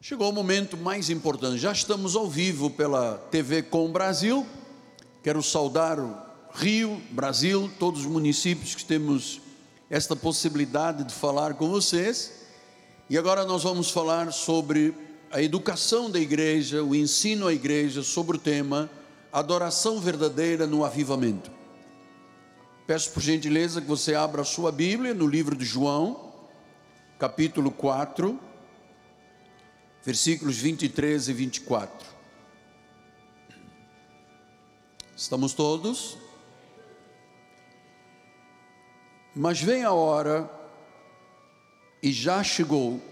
Chegou o momento mais importante. Já estamos ao vivo pela TV Com Brasil. Quero saudar o Rio, Brasil, todos os municípios que temos esta possibilidade de falar com vocês. E agora nós vamos falar sobre a educação da igreja, o ensino à igreja sobre o tema adoração verdadeira no avivamento. Peço por gentileza que você abra a sua Bíblia no livro de João, capítulo 4 versículos 23 e 24. Estamos todos? Mas vem a hora, e já chegou,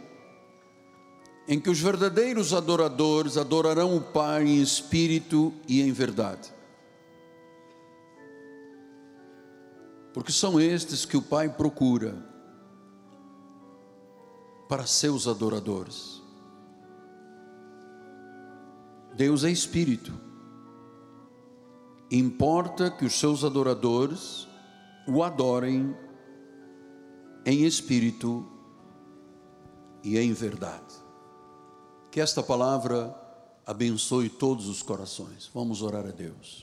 em que os verdadeiros adoradores adorarão o Pai em espírito e em verdade. Porque são estes que o Pai procura para seus adoradores. Deus é espírito. Importa que os seus adoradores o adorem em espírito e em verdade. Que esta palavra abençoe todos os corações. Vamos orar a Deus.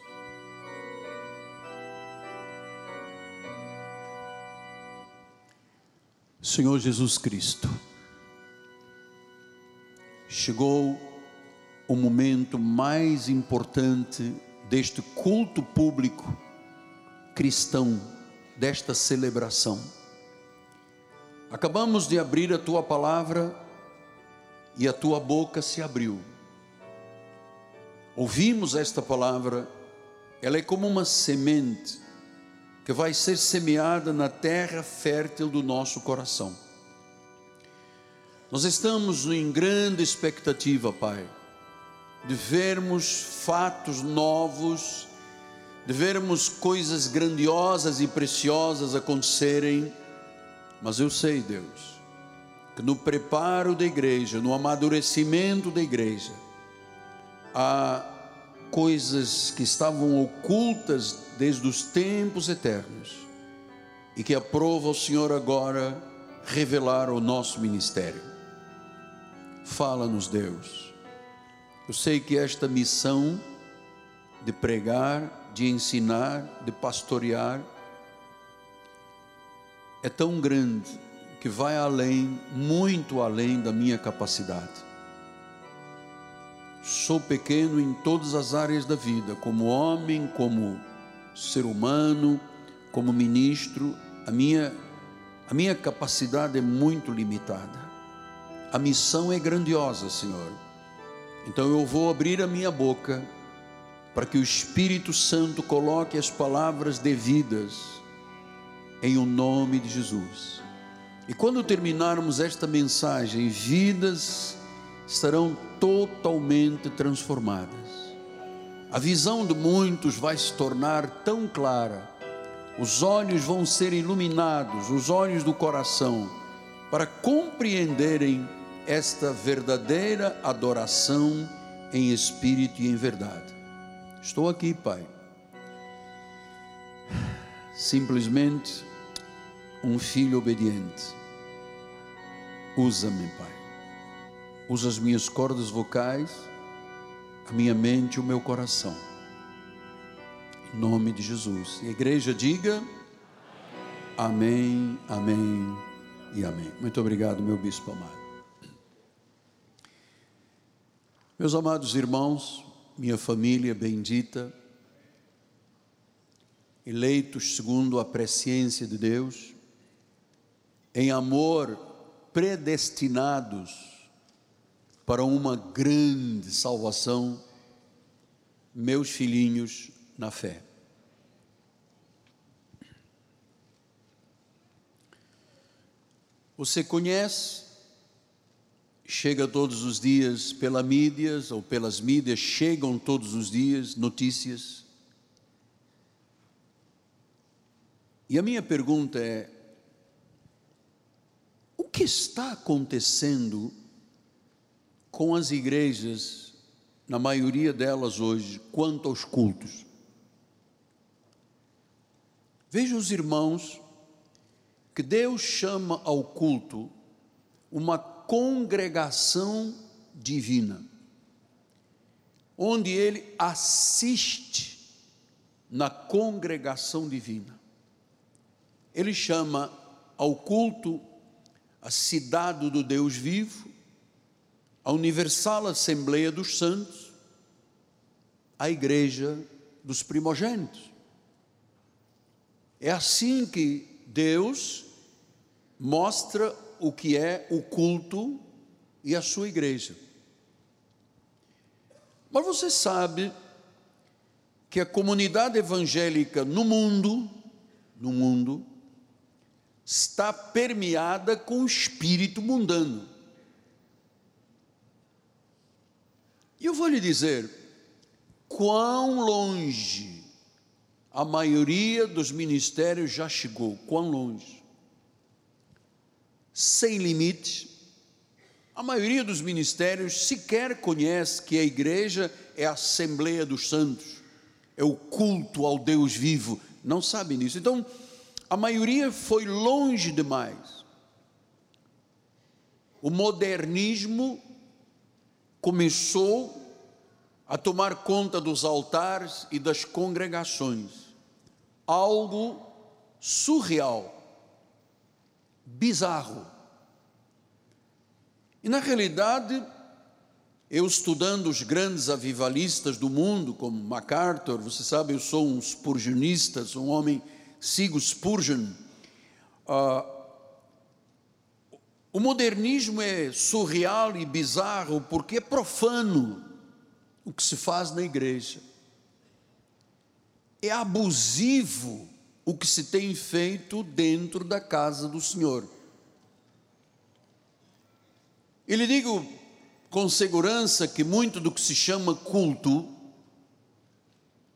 Senhor Jesus Cristo, chegou o momento mais importante deste culto público cristão, desta celebração. Acabamos de abrir a tua palavra e a tua boca se abriu. Ouvimos esta palavra, ela é como uma semente que vai ser semeada na terra fértil do nosso coração. Nós estamos em grande expectativa, Pai de vermos fatos novos, de vermos coisas grandiosas e preciosas acontecerem, mas eu sei, Deus, que no preparo da igreja, no amadurecimento da igreja, há coisas que estavam ocultas desde os tempos eternos e que aprova o Senhor agora revelar o nosso ministério. Fala-nos, Deus eu sei que esta missão de pregar, de ensinar, de pastorear, é tão grande que vai além, muito além da minha capacidade. Sou pequeno em todas as áreas da vida, como homem, como ser humano, como ministro, a minha a minha capacidade é muito limitada. A missão é grandiosa, Senhor então eu vou abrir a minha boca para que o Espírito Santo coloque as palavras devidas em o nome de Jesus. E quando terminarmos esta mensagem, vidas estarão totalmente transformadas. A visão de muitos vai se tornar tão clara, os olhos vão ser iluminados, os olhos do coração, para compreenderem esta verdadeira adoração em espírito e em verdade. Estou aqui, Pai. Simplesmente um filho obediente. Usa-me, Pai. Usa as minhas cordas vocais, a minha mente e o meu coração. Em nome de Jesus. E a igreja diga: Amém, Amém e Amém. Muito obrigado, meu bispo amado. Meus amados irmãos, minha família bendita, eleitos segundo a presciência de Deus, em amor predestinados para uma grande salvação, meus filhinhos na fé. Você conhece chega todos os dias pela mídias ou pelas mídias, chegam todos os dias notícias. E a minha pergunta é: o que está acontecendo com as igrejas, na maioria delas hoje, quanto aos cultos? Veja os irmãos que Deus chama ao culto uma congregação divina, onde ele assiste na congregação divina. Ele chama ao culto a cidade do Deus vivo, a universal Assembleia dos Santos, a igreja dos primogênitos. É assim que Deus mostra o que é o culto e a sua igreja. Mas você sabe que a comunidade evangélica no mundo, no mundo, está permeada com o espírito mundano. E eu vou lhe dizer quão longe a maioria dos ministérios já chegou, quão longe. Sem limites, a maioria dos ministérios sequer conhece que a igreja é a Assembleia dos Santos, é o culto ao Deus vivo, não sabe disso. Então, a maioria foi longe demais. O modernismo começou a tomar conta dos altares e das congregações. Algo surreal, bizarro. E na realidade, eu estudando os grandes avivalistas do mundo, como MacArthur, você sabe, eu sou um spurgeonista, um homem, sigo Spurgeon. Uh, o modernismo é surreal e bizarro porque é profano o que se faz na igreja. É abusivo o que se tem feito dentro da casa do Senhor. E lhe digo com segurança que muito do que se chama culto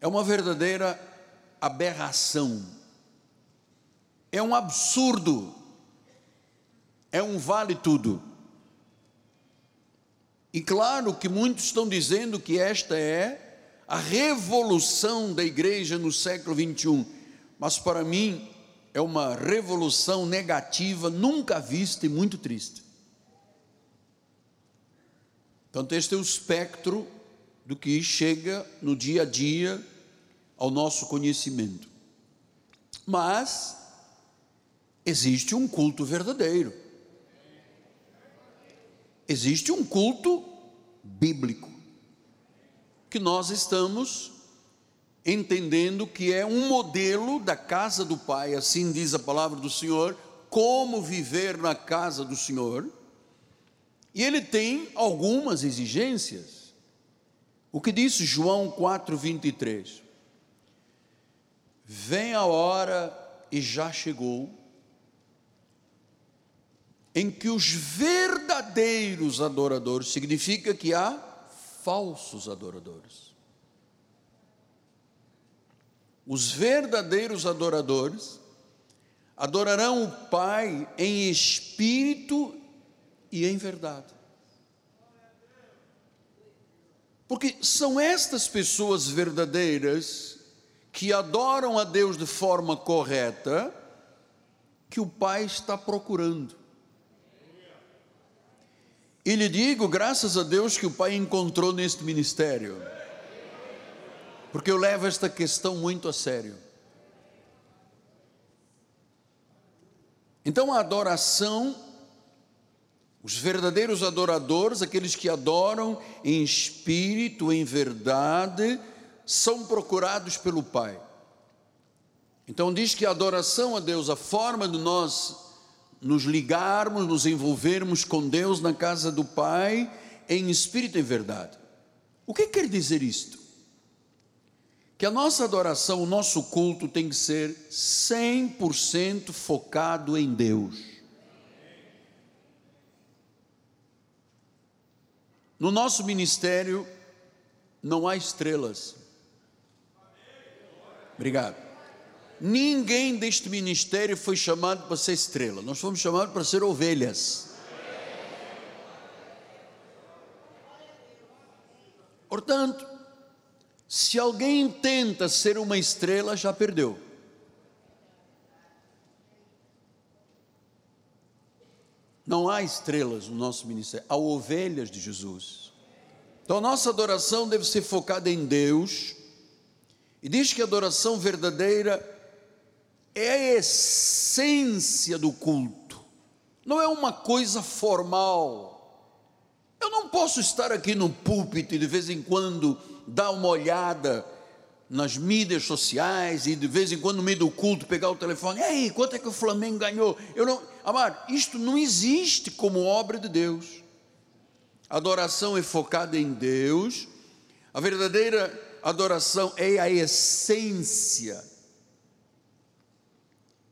é uma verdadeira aberração, é um absurdo é um vale tudo. E claro que muitos estão dizendo que esta é a revolução da igreja no século 21, mas para mim é uma revolução negativa, nunca vista e muito triste. Portanto, este é o espectro do que chega no dia a dia ao nosso conhecimento. Mas existe um culto verdadeiro existe um culto bíblico que nós estamos entendendo que é um modelo da casa do Pai, assim diz a palavra do Senhor, como viver na casa do Senhor. E ele tem algumas exigências. O que disse João 4:23? Vem a hora e já chegou em que os verdadeiros adoradores, significa que há falsos adoradores. Os verdadeiros adoradores adorarão o Pai em espírito e em verdade. Porque são estas pessoas verdadeiras que adoram a Deus de forma correta que o Pai está procurando. E lhe digo, graças a Deus, que o Pai encontrou neste ministério, porque eu levo esta questão muito a sério. Então, a adoração, os verdadeiros adoradores, aqueles que adoram em espírito, em verdade, são procurados pelo Pai. Então, diz que a adoração a Deus, a forma de nós nos ligarmos, nos envolvermos com Deus na casa do Pai em espírito e verdade. O que quer dizer isto? Que a nossa adoração, o nosso culto tem que ser 100% focado em Deus. No nosso ministério não há estrelas. Obrigado. Ninguém deste ministério foi chamado para ser estrela, nós fomos chamados para ser ovelhas. Portanto, se alguém tenta ser uma estrela, já perdeu. Não há estrelas no nosso ministério, há ovelhas de Jesus. Então a nossa adoração deve ser focada em Deus. E diz que a adoração verdadeira é a essência do culto, não é uma coisa formal. Eu não posso estar aqui no púlpito e de vez em quando dar uma olhada nas mídias sociais e de vez em quando no meio do culto pegar o telefone, ei, quanto é que o Flamengo ganhou? Eu não, amar, isto não existe como obra de Deus. Adoração é focada em Deus. A verdadeira adoração é a essência.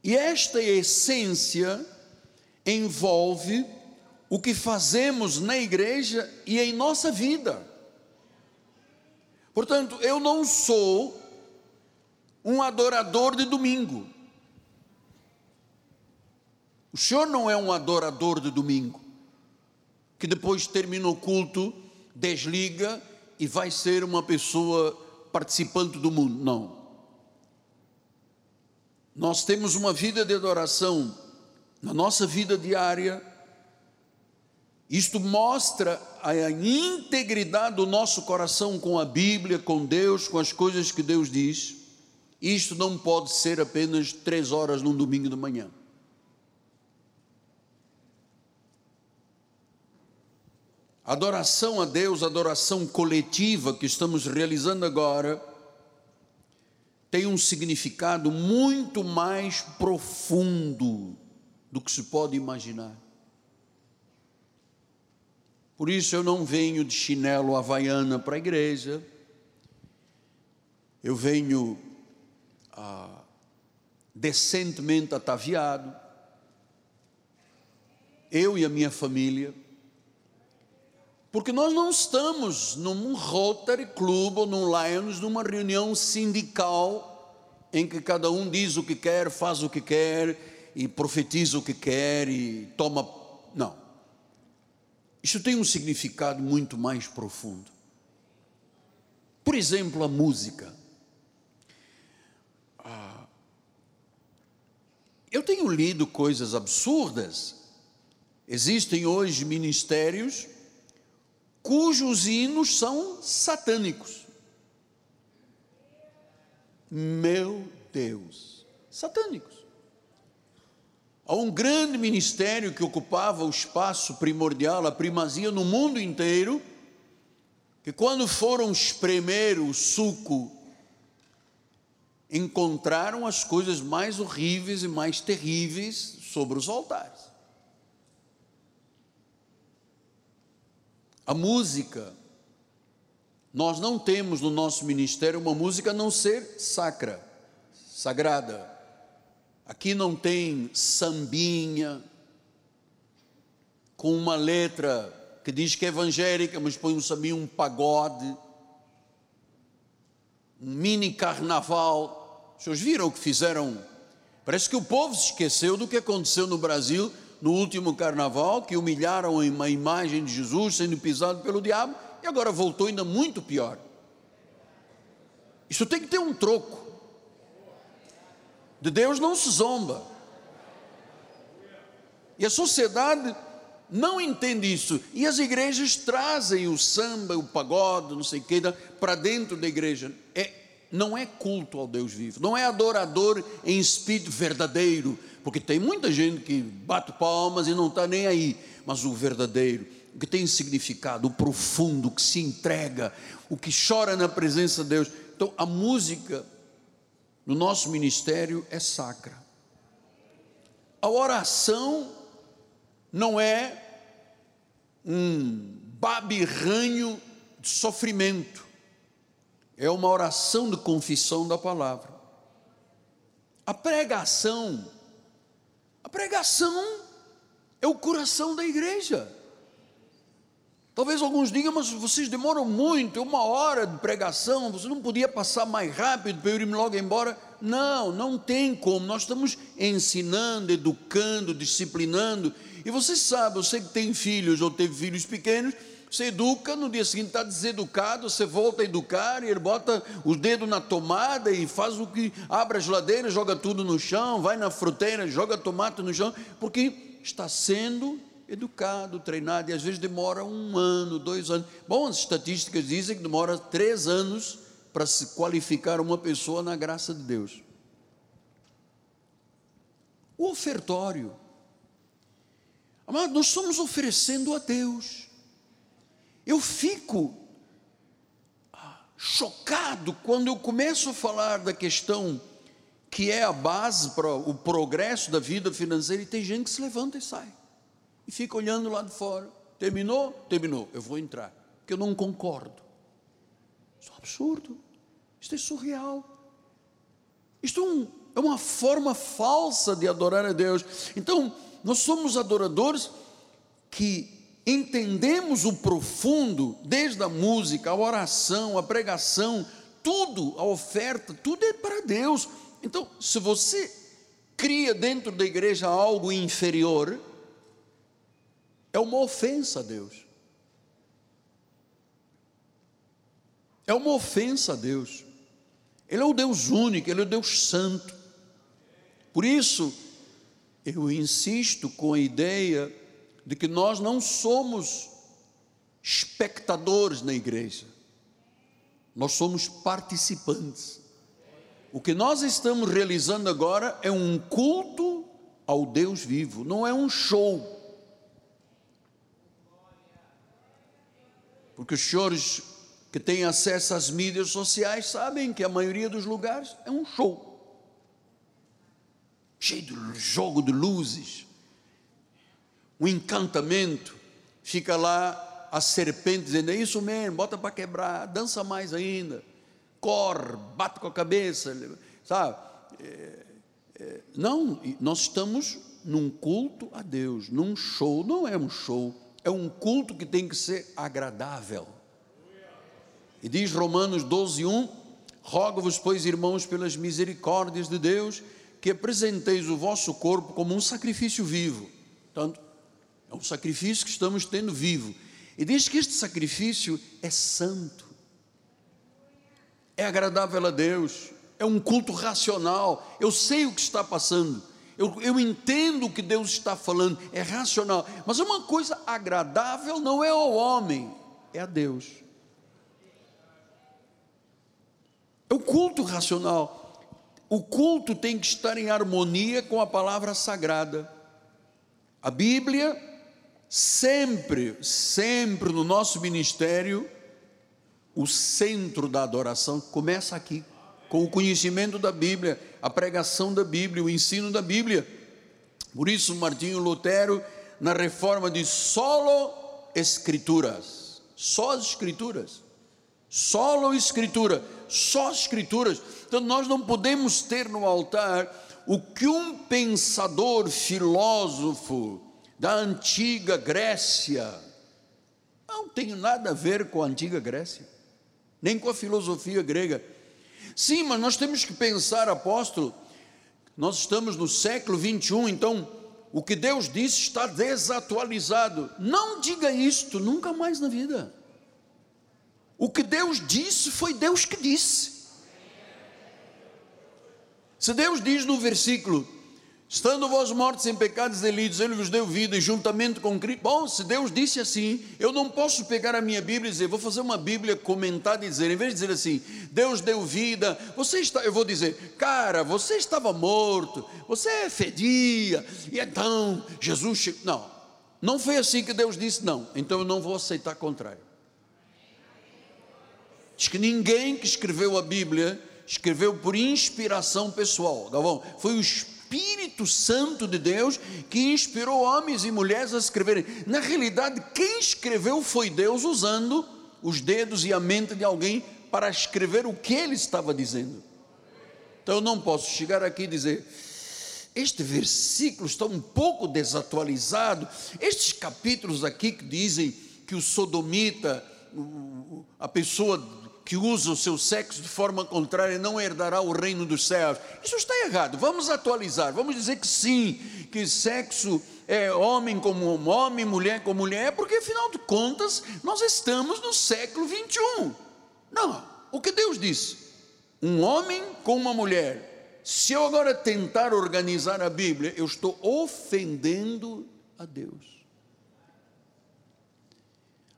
E esta essência envolve o que fazemos na igreja e em nossa vida. Portanto, eu não sou um adorador de domingo. O senhor não é um adorador de domingo, que depois termina o culto, desliga e vai ser uma pessoa participante do mundo. Não. Nós temos uma vida de adoração na nossa vida diária isto mostra a integridade do nosso coração com a Bíblia, com Deus, com as coisas que Deus diz. Isto não pode ser apenas três horas num domingo de manhã. Adoração a Deus, adoração coletiva que estamos realizando agora, tem um significado muito mais profundo do que se pode imaginar. Por isso eu não venho de chinelo havaiana para a igreja, eu venho ah, decentemente ataviado, eu e a minha família, porque nós não estamos num Rotary Club ou num Lions, numa reunião sindical em que cada um diz o que quer, faz o que quer e profetiza o que quer e toma. Isso tem um significado muito mais profundo. Por exemplo, a música. Ah, eu tenho lido coisas absurdas. Existem hoje ministérios cujos hinos são satânicos. Meu Deus, satânicos. Há um grande ministério que ocupava o espaço primordial, a primazia no mundo inteiro, que quando foram espremer o suco, encontraram as coisas mais horríveis e mais terríveis sobre os altares. A música, nós não temos no nosso ministério uma música a não ser sacra, sagrada. Aqui não tem sambinha com uma letra que diz que é evangélica, mas põe um sambinho, um pagode, um mini carnaval. Vocês viram o que fizeram? Parece que o povo se esqueceu do que aconteceu no Brasil no último carnaval, que humilharam uma imagem de Jesus sendo pisado pelo diabo, e agora voltou ainda muito pior. Isso tem que ter um troco. De Deus não se zomba. E a sociedade não entende isso. E as igrejas trazem o samba, o pagode, não sei o que, para dentro da igreja. É, não é culto ao Deus vivo, não é adorador em espírito verdadeiro, porque tem muita gente que bate palmas e não está nem aí, mas o verdadeiro, o que tem significado, o profundo, o que se entrega, o que chora na presença de Deus. Então a música no nosso ministério é sacra. A oração não é um babirranho de sofrimento, é uma oração de confissão da palavra. A pregação, a pregação é o coração da igreja. Talvez alguns digam, mas vocês demoram muito, uma hora de pregação, você não podia passar mais rápido para eu ir logo embora? Não, não tem como. Nós estamos ensinando, educando, disciplinando. E você sabe, você que tem filhos ou teve filhos pequenos, você educa, no dia seguinte está deseducado, você volta a educar e ele bota o dedo na tomada e faz o que abre a geladeira, joga tudo no chão, vai na fruteira, joga tomate no chão, porque está sendo educado, treinado, e às vezes demora um ano, dois anos. Bom, as estatísticas dizem que demora três anos para se qualificar uma pessoa na graça de Deus. O ofertório. Amado, nós estamos oferecendo a Deus. Eu fico ah, chocado quando eu começo a falar da questão que é a base para o progresso da vida financeira e tem gente que se levanta e sai e fica olhando lá de fora. Terminou? Terminou. Eu vou entrar, porque eu não concordo. Isso é um absurdo. Isto é surreal. Isto é, um, é uma forma falsa de adorar a Deus. Então, nós somos adoradores que entendemos o profundo, desde a música, a oração, a pregação, tudo, a oferta, tudo é para Deus. Então, se você cria dentro da igreja algo inferior, é uma ofensa a Deus. É uma ofensa a Deus. Ele é o Deus único, Ele é o Deus santo. Por isso, eu insisto com a ideia de que nós não somos espectadores na igreja, nós somos participantes. O que nós estamos realizando agora é um culto ao Deus vivo, não é um show. Porque os senhores que têm acesso às mídias sociais sabem que a maioria dos lugares é um show cheio de jogo de luzes, um encantamento. Fica lá a serpente dizendo: É isso mesmo, bota para quebrar, dança mais ainda, corre, bate com a cabeça, sabe? É, é, não, nós estamos num culto a Deus, num show, não é um show, é um culto que tem que ser agradável. E diz Romanos 12, 1: Rogo-vos, pois, irmãos, pelas misericórdias de Deus, que apresenteis o vosso corpo como um sacrifício vivo. Portanto, é um sacrifício que estamos tendo vivo. E diz que este sacrifício é santo, é agradável a Deus, é um culto racional. Eu sei o que está passando eu, eu entendo o que Deus está falando, é racional, mas uma coisa agradável não é ao homem, é a Deus. É o culto racional. O culto tem que estar em harmonia com a palavra sagrada. A Bíblia, sempre, sempre no nosso ministério, o centro da adoração começa aqui com o conhecimento da Bíblia, a pregação da Bíblia, o ensino da Bíblia. Por isso, Martinho Lutero, na reforma, diz: solo escrituras, só as escrituras, solo escritura, só as escrituras. Então, nós não podemos ter no altar o que um pensador filósofo da antiga Grécia, não tem nada a ver com a antiga Grécia, nem com a filosofia grega Sim, mas nós temos que pensar, apóstolo, nós estamos no século 21, então o que Deus disse está desatualizado. Não diga isto nunca mais na vida. O que Deus disse foi Deus que disse. Se Deus diz no versículo Estando vós mortos em pecados e delitos, Ele vos deu vida e juntamente com Cristo. Bom, se Deus disse assim, eu não posso pegar a minha Bíblia e dizer, vou fazer uma Bíblia comentada e dizer, em vez de dizer assim, Deus deu vida, você está, eu vou dizer, cara, você estava morto, você fedia, e então Jesus chegou. Não, não foi assim que Deus disse, não, então eu não vou aceitar contrário. Diz que ninguém que escreveu a Bíblia escreveu por inspiração pessoal, Galvão, foi o Espírito Espírito Santo de Deus que inspirou homens e mulheres a escreverem. Na realidade, quem escreveu foi Deus usando os dedos e a mente de alguém para escrever o que ele estava dizendo. Então eu não posso chegar aqui e dizer, este versículo está um pouco desatualizado. Estes capítulos aqui que dizem que o sodomita, a pessoa que usa o seu sexo de forma contrária não herdará o reino dos céus. Isso está errado. Vamos atualizar. Vamos dizer que sim, que sexo é homem como homem, mulher como mulher, porque afinal de contas nós estamos no século 21. Não, o que Deus disse? Um homem com uma mulher. Se eu agora tentar organizar a Bíblia, eu estou ofendendo a Deus.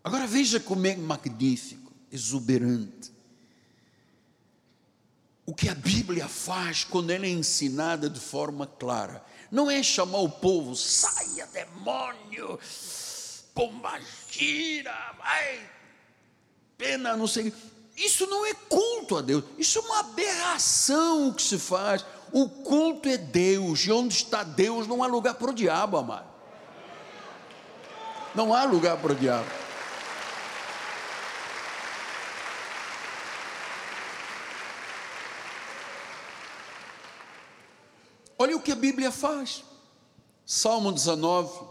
Agora veja como é magnífico, exuberante. O que a Bíblia faz quando ela é ensinada de forma clara. Não é chamar o povo, saia demônio, pomba gira, vai, pena, não sei. Isso não é culto a Deus, isso é uma aberração que se faz. O culto é Deus, e onde está Deus não há lugar para o diabo, amado. Não há lugar para o diabo. Olha o que a Bíblia faz. Salmo 19,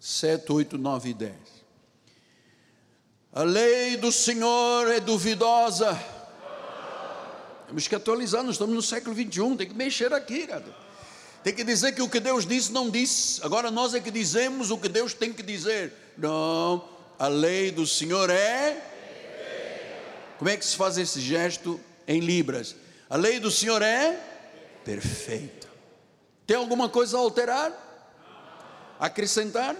7, 8, 9 e 10. A lei do Senhor é duvidosa. Temos que atualizar, nós estamos no século 21, tem que mexer aqui, cara. Tem que dizer que o que Deus disse não disse. Agora nós é que dizemos o que Deus tem que dizer. Não, a lei do Senhor é. Como é que se faz esse gesto em Libras? A lei do Senhor é perfeita. Tem alguma coisa a alterar? Acrescentar?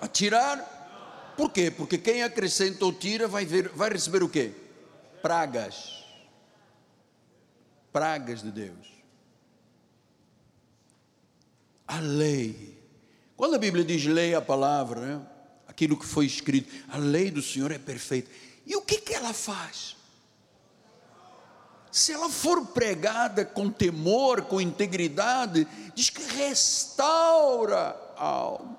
A tirar? Por quê? Porque quem acrescenta ou tira vai, ver, vai receber o quê? Pragas. Pragas de Deus. A lei. Quando a Bíblia diz lei, a palavra, né? aquilo que foi escrito, a lei do Senhor é perfeita. E o que, que ela faz? Se ela for pregada com temor, com integridade, diz que restaura a alma.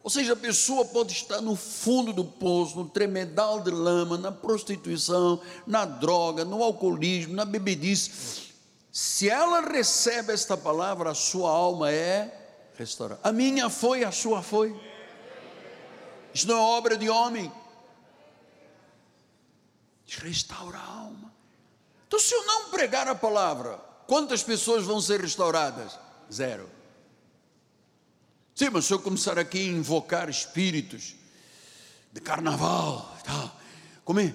Ou seja, a pessoa pode estar no fundo do poço, no tremedal de lama, na prostituição, na droga, no alcoolismo, na bebedice. Se ela recebe esta palavra, a sua alma é restaurada. A minha foi, a sua foi. Isso não é obra de homem. Restaura a alma. Então, se eu não pregar a palavra, quantas pessoas vão ser restauradas? Zero. Sim, mas se eu começar aqui a invocar espíritos de carnaval, tal, como é?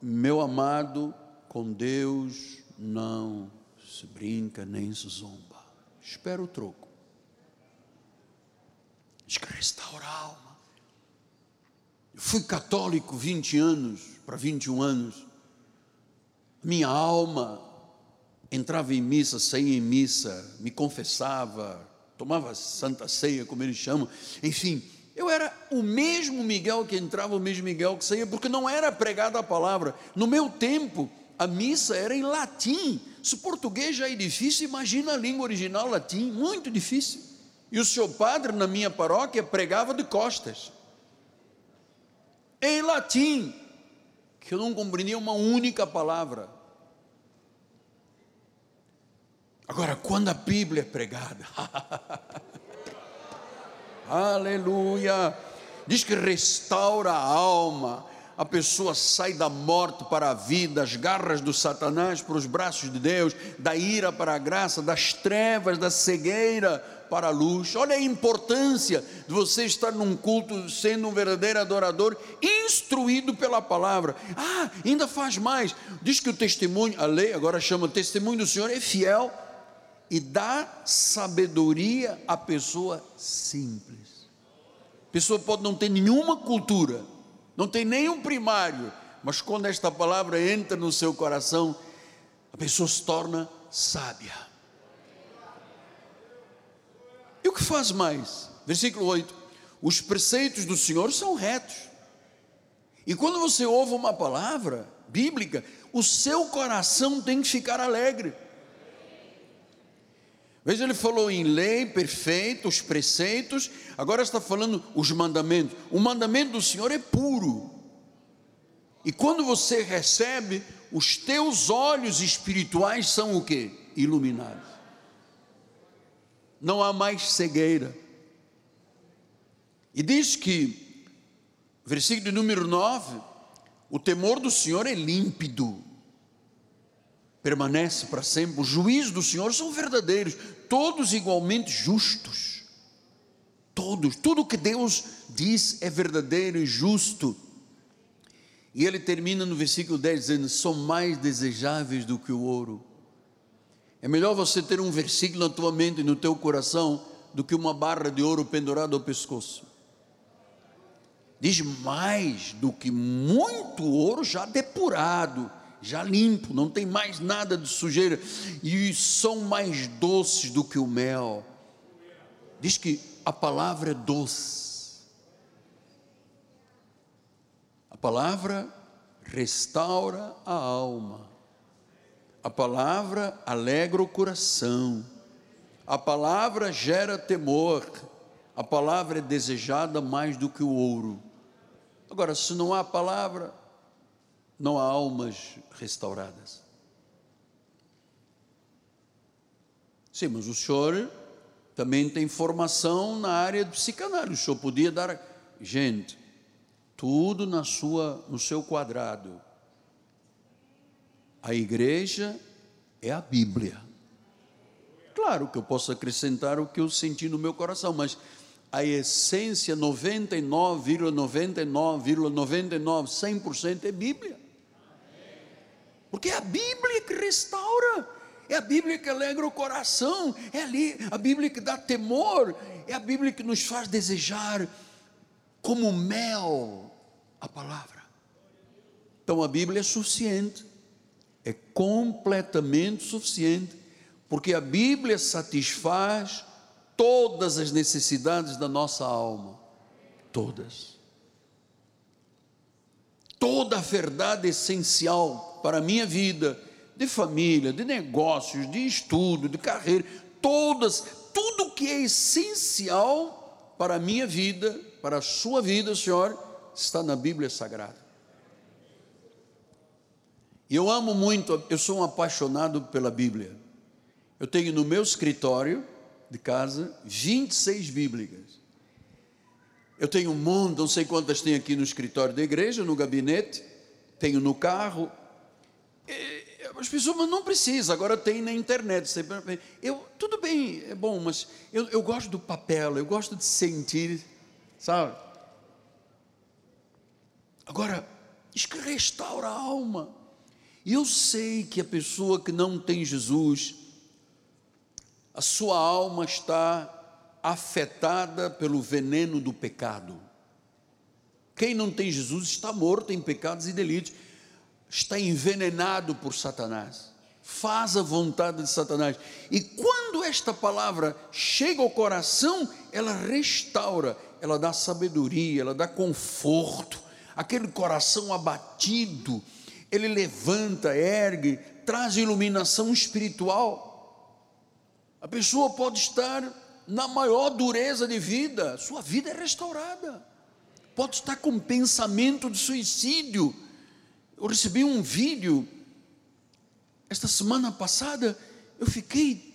meu amado, com Deus não se brinca nem se zomba. Espera o troco. Diz que a alma. Fui católico 20 anos, para 21 anos. Minha alma entrava em missa, saía em missa, me confessava, tomava santa ceia, como eles chamam, enfim, eu era o mesmo Miguel que entrava, o mesmo Miguel que saía, porque não era pregada a palavra. No meu tempo, a missa era em latim. Se português já é difícil, imagina a língua original latim, muito difícil. E o seu padre, na minha paróquia, pregava de costas, em latim, que eu não compreendia uma única palavra. Agora, quando a Bíblia é pregada, aleluia, diz que restaura a alma, a pessoa sai da morte para a vida, das garras do Satanás para os braços de Deus, da ira para a graça, das trevas, da cegueira para a luz. Olha a importância de você estar num culto sendo um verdadeiro adorador, instruído pela palavra. Ah, ainda faz mais. Diz que o testemunho, a lei agora chama testemunho do Senhor, é fiel e dá sabedoria à pessoa simples. A pessoa pode não ter nenhuma cultura, não tem nenhum primário, mas quando esta palavra entra no seu coração, a pessoa se torna sábia. E o que faz mais? Versículo 8: Os preceitos do Senhor são retos. E quando você ouve uma palavra bíblica, o seu coração tem que ficar alegre. Veja, ele falou em lei perfeita, os preceitos, agora está falando os mandamentos. O mandamento do Senhor é puro. E quando você recebe, os teus olhos espirituais são o que? Iluminados. Não há mais cegueira. E diz que, versículo número 9, o temor do Senhor é límpido permanece para sempre. Os juízos do Senhor são verdadeiros, todos igualmente justos. Todos, tudo que Deus diz é verdadeiro e justo. E ele termina no versículo 10 dizendo: são mais desejáveis do que o ouro. É melhor você ter um versículo na tua mente e no teu coração do que uma barra de ouro pendurada ao pescoço. Diz mais do que muito ouro já depurado, já limpo, não tem mais nada de sujeira, e são mais doces do que o mel. Diz que a palavra é doce. A palavra restaura a alma. A palavra alegra o coração. A palavra gera temor. A palavra é desejada mais do que o ouro. Agora, se não há palavra, não há almas restauradas. Sim, mas o senhor também tem formação na área de psicanálise. O senhor podia dar, gente, tudo na sua, no seu quadrado. A igreja é a Bíblia. Claro que eu posso acrescentar o que eu senti no meu coração, mas a essência 99,99,99, 100% é Bíblia. Porque é a Bíblia que restaura, é a Bíblia que alegra o coração, é ali a Bíblia que dá temor, é a Bíblia que nos faz desejar como mel a palavra. Então a Bíblia é suficiente, é completamente suficiente, porque a Bíblia satisfaz todas as necessidades da nossa alma, todas. Toda a verdade essencial para a minha vida, de família, de negócios, de estudo, de carreira, todas, tudo que é essencial para a minha vida, para a sua vida, Senhor, está na Bíblia Sagrada. Eu amo muito, eu sou um apaixonado pela Bíblia. Eu tenho no meu escritório de casa 26 Bíblias. Eu tenho um monte, não sei quantas tem aqui no escritório da igreja, no gabinete, tenho no carro. As pessoas, mas não precisa, agora tem na internet. Eu, tudo bem, é bom, mas eu, eu gosto do papel, eu gosto de sentir, sabe? Agora, diz que restaura a alma. E eu sei que a pessoa que não tem Jesus, a sua alma está afetada pelo veneno do pecado. Quem não tem Jesus está morto em pecados e delitos, está envenenado por Satanás, faz a vontade de Satanás. E quando esta palavra chega ao coração, ela restaura, ela dá sabedoria, ela dá conforto, aquele coração abatido, ele levanta, ergue, traz iluminação espiritual. A pessoa pode estar na maior dureza de vida, sua vida é restaurada. Pode estar com pensamento de suicídio. Eu recebi um vídeo esta semana passada, eu fiquei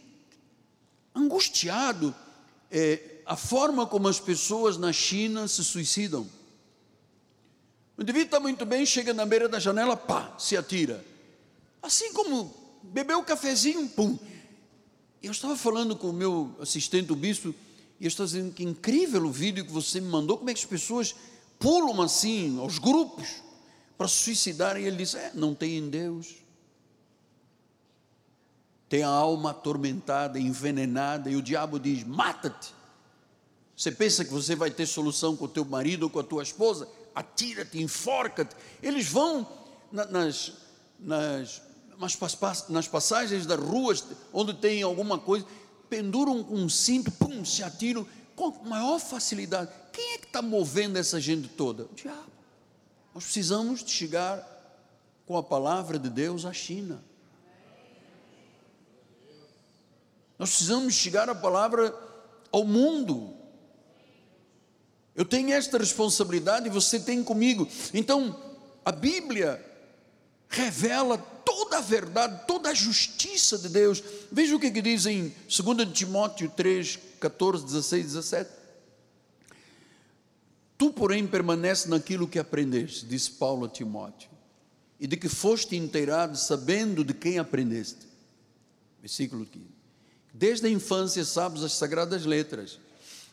angustiado. É, a forma como as pessoas na China se suicidam. O indivíduo está muito bem, chega na beira da janela, pá, se atira. Assim como bebeu o cafezinho, pum. Eu estava falando com o meu assistente, o bispo, e eu estava dizendo que incrível o vídeo que você me mandou, como é que as pessoas pulam assim, aos grupos, para se suicidarem. E ele disse: É, não tem em Deus. Tem a alma atormentada, envenenada, e o diabo diz: Mata-te. Você pensa que você vai ter solução com o teu marido ou com a tua esposa? Atira-te, enforca-te. Eles vão nas, nas nas, passagens das ruas, onde tem alguma coisa, penduram um cinto, pum, se atiram com maior facilidade. Quem é que está movendo essa gente toda? O diabo. Nós precisamos de chegar com a palavra de Deus à China. Nós precisamos chegar a palavra ao mundo. Eu tenho esta responsabilidade e você tem comigo. Então, a Bíblia revela toda a verdade, toda a justiça de Deus. Veja o que, que diz em 2 Timóteo 3, 14, 16, 17. Tu, porém, permanece naquilo que aprendeste, disse Paulo a Timóteo, e de que foste inteirado, sabendo de quem aprendeste. Versículo 15. Desde a infância sabes as sagradas letras.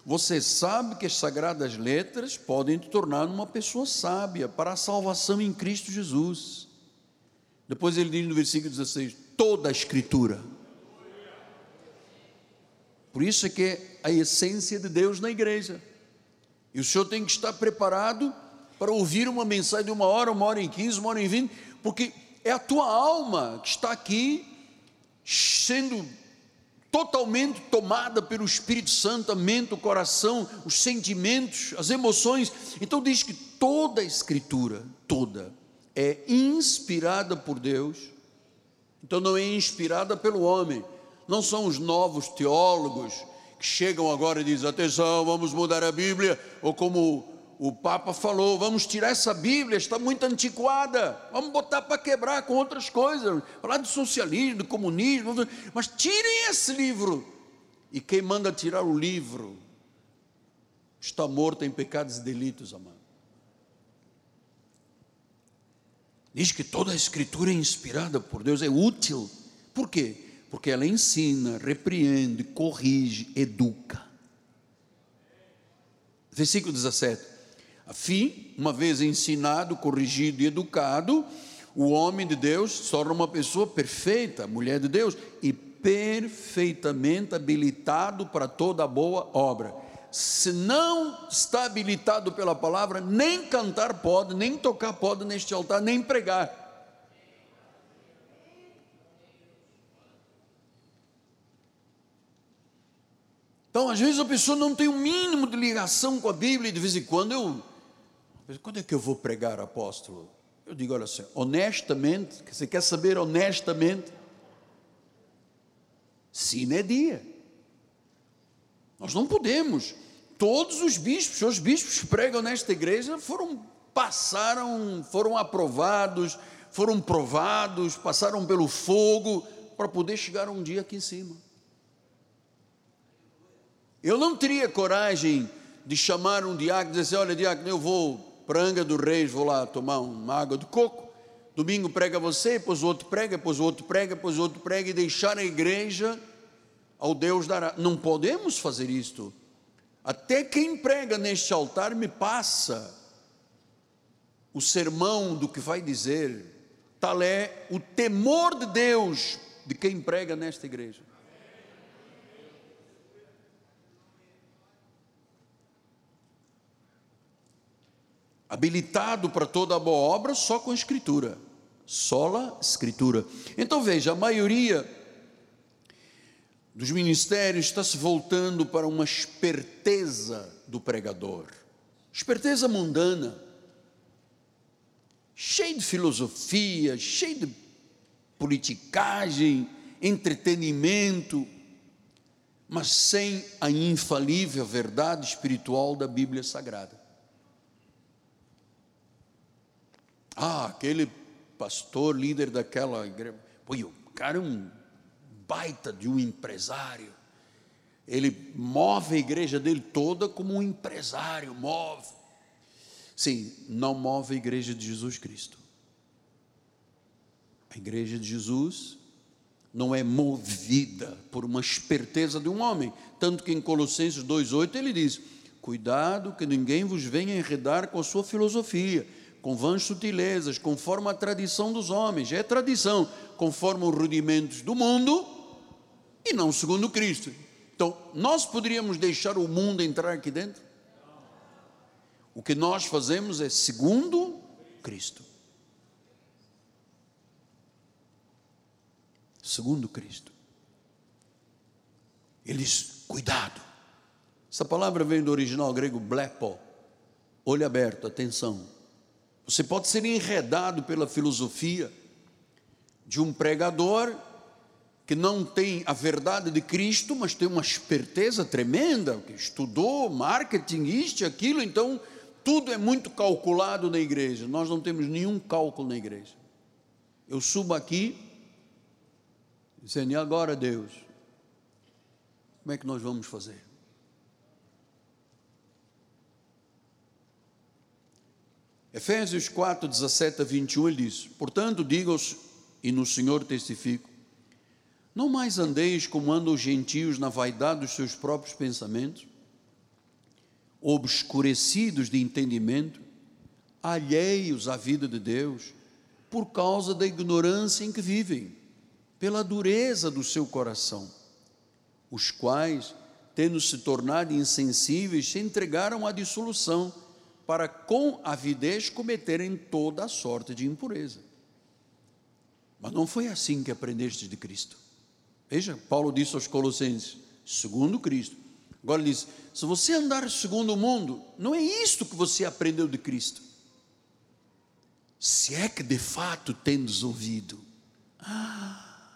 Você sabe que as sagradas letras podem te tornar uma pessoa sábia para a salvação em Cristo Jesus. Depois ele diz no versículo 16: toda a Escritura. Por isso é que é a essência de Deus na igreja. E o senhor tem que estar preparado para ouvir uma mensagem de uma hora, uma hora e quinze, uma hora e vinte, porque é a tua alma que está aqui sendo totalmente tomada pelo Espírito Santo, a mente, o coração, os sentimentos, as emoções. Então diz que toda a escritura, toda, é inspirada por Deus. Então não é inspirada pelo homem. Não são os novos teólogos que chegam agora e dizem: atenção, vamos mudar a Bíblia, ou como o Papa falou: vamos tirar essa Bíblia, está muito antiquada, vamos botar para quebrar com outras coisas, falar de socialismo, de comunismo, mas tirem esse livro. E quem manda tirar o livro está morto em pecados e delitos, amado. Diz que toda a Escritura é inspirada por Deus, é útil. Por quê? Porque ela ensina, repreende, corrige, educa. Versículo 17 a fim, uma vez ensinado, corrigido e educado, o homem de Deus se torna uma pessoa perfeita, mulher de Deus, e perfeitamente habilitado para toda boa obra. Se não está habilitado pela palavra, nem cantar pode, nem tocar pode neste altar, nem pregar. Então, às vezes a pessoa não tem o um mínimo de ligação com a Bíblia e de vez em quando eu quando é que eu vou pregar, apóstolo? Eu digo, olha assim, honestamente, você quer saber honestamente? Sim, é dia. Nós não podemos. Todos os bispos, os bispos pregam nesta igreja foram, passaram, foram aprovados, foram provados, passaram pelo fogo para poder chegar um dia aqui em cima. Eu não teria coragem de chamar um diácono e dizer assim, olha diácono, eu vou Pranga do Reis, vou lá tomar uma água de coco. Domingo prega você, depois o outro prega, depois o outro prega, depois o outro prega e deixar a igreja ao Deus dará. Não podemos fazer isto. Até quem prega neste altar me passa o sermão do que vai dizer. Tal é o temor de Deus de quem prega nesta igreja. Habilitado para toda a boa obra só com a escritura. Sola escritura. Então veja, a maioria dos ministérios está se voltando para uma esperteza do pregador. Esperteza mundana. Cheio de filosofia, cheio de politicagem, entretenimento, mas sem a infalível verdade espiritual da Bíblia Sagrada. Ah, aquele pastor, líder daquela igreja. Pô, o cara é um baita de um empresário. Ele move a igreja dele toda como um empresário, move. Sim, não move a igreja de Jesus Cristo. A igreja de Jesus não é movida por uma esperteza de um homem. Tanto que em Colossenses 2,8 ele diz: Cuidado que ninguém vos venha enredar com a sua filosofia com vãs sutilezas, conforme a tradição dos homens. É tradição, conforme os rudimentos do mundo e não segundo Cristo. Então, nós poderíamos deixar o mundo entrar aqui dentro? O que nós fazemos é segundo Cristo. Segundo Cristo. Eles, cuidado. Essa palavra vem do original grego blepo, olho aberto, atenção você pode ser enredado pela filosofia de um pregador que não tem a verdade de Cristo, mas tem uma esperteza tremenda, que estudou marketing, isto e aquilo, então tudo é muito calculado na igreja. Nós não temos nenhum cálculo na igreja. Eu subo aqui, dizendo, e agora Deus? Como é que nós vamos fazer? Efésios 4, 17 a 21, ele diz: Portanto, digo-os, e no Senhor testifico, não mais andeis como andam os gentios na vaidade dos seus próprios pensamentos, obscurecidos de entendimento, alheios à vida de Deus, por causa da ignorância em que vivem, pela dureza do seu coração, os quais, tendo se tornado insensíveis, se entregaram à dissolução para com avidez cometerem toda a sorte de impureza. Mas não foi assim que aprendeste de Cristo. Veja, Paulo disse aos Colossenses: segundo Cristo. Agora ele diz: se você andar segundo o mundo, não é isto que você aprendeu de Cristo. Se é que de fato tendes ouvido. Ah.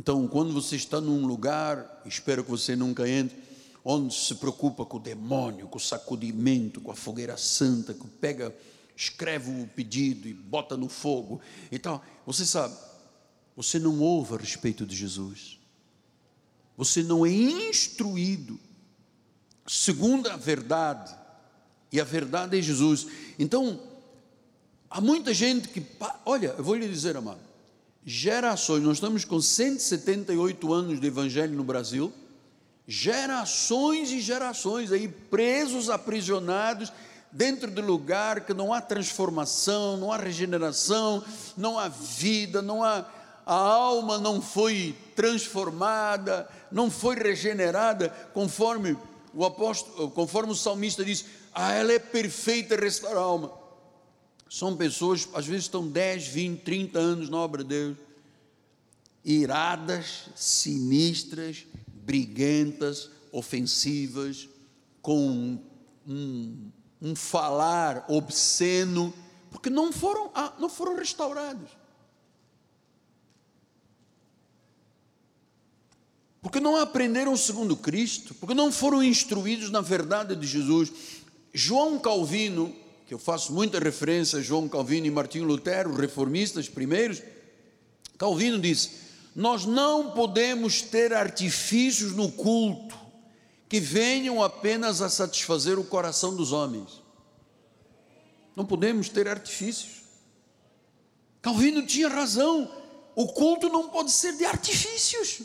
Então, quando você está num lugar, espero que você nunca entre, onde se preocupa com o demônio, com o sacudimento, com a fogueira santa, que pega, escreve o pedido e bota no fogo e tal. Você sabe, você não ouve a respeito de Jesus. Você não é instruído segundo a verdade. E a verdade é Jesus. Então, há muita gente que, olha, eu vou lhe dizer, amado, gerações, nós estamos com 178 anos de evangelho no Brasil, gerações e gerações aí presos, aprisionados dentro de lugar que não há transformação, não há regeneração, não há vida, não há a alma não foi transformada, não foi regenerada, conforme o apóstolo, conforme o salmista diz, ah, ela é perfeita restaurar a alma. São pessoas, às vezes estão 10, 20, 30 anos na obra de Deus, iradas, sinistras, briguentas, ofensivas, com um, um falar obsceno, porque não foram, ah, não foram restaurados. Porque não aprenderam segundo Cristo, porque não foram instruídos na verdade de Jesus. João Calvino, que eu faço muita referência a João Calvino e Martinho Lutero, reformistas primeiros, Calvino disse: nós não podemos ter artifícios no culto que venham apenas a satisfazer o coração dos homens. Não podemos ter artifícios. Calvino tinha razão. O culto não pode ser de artifícios.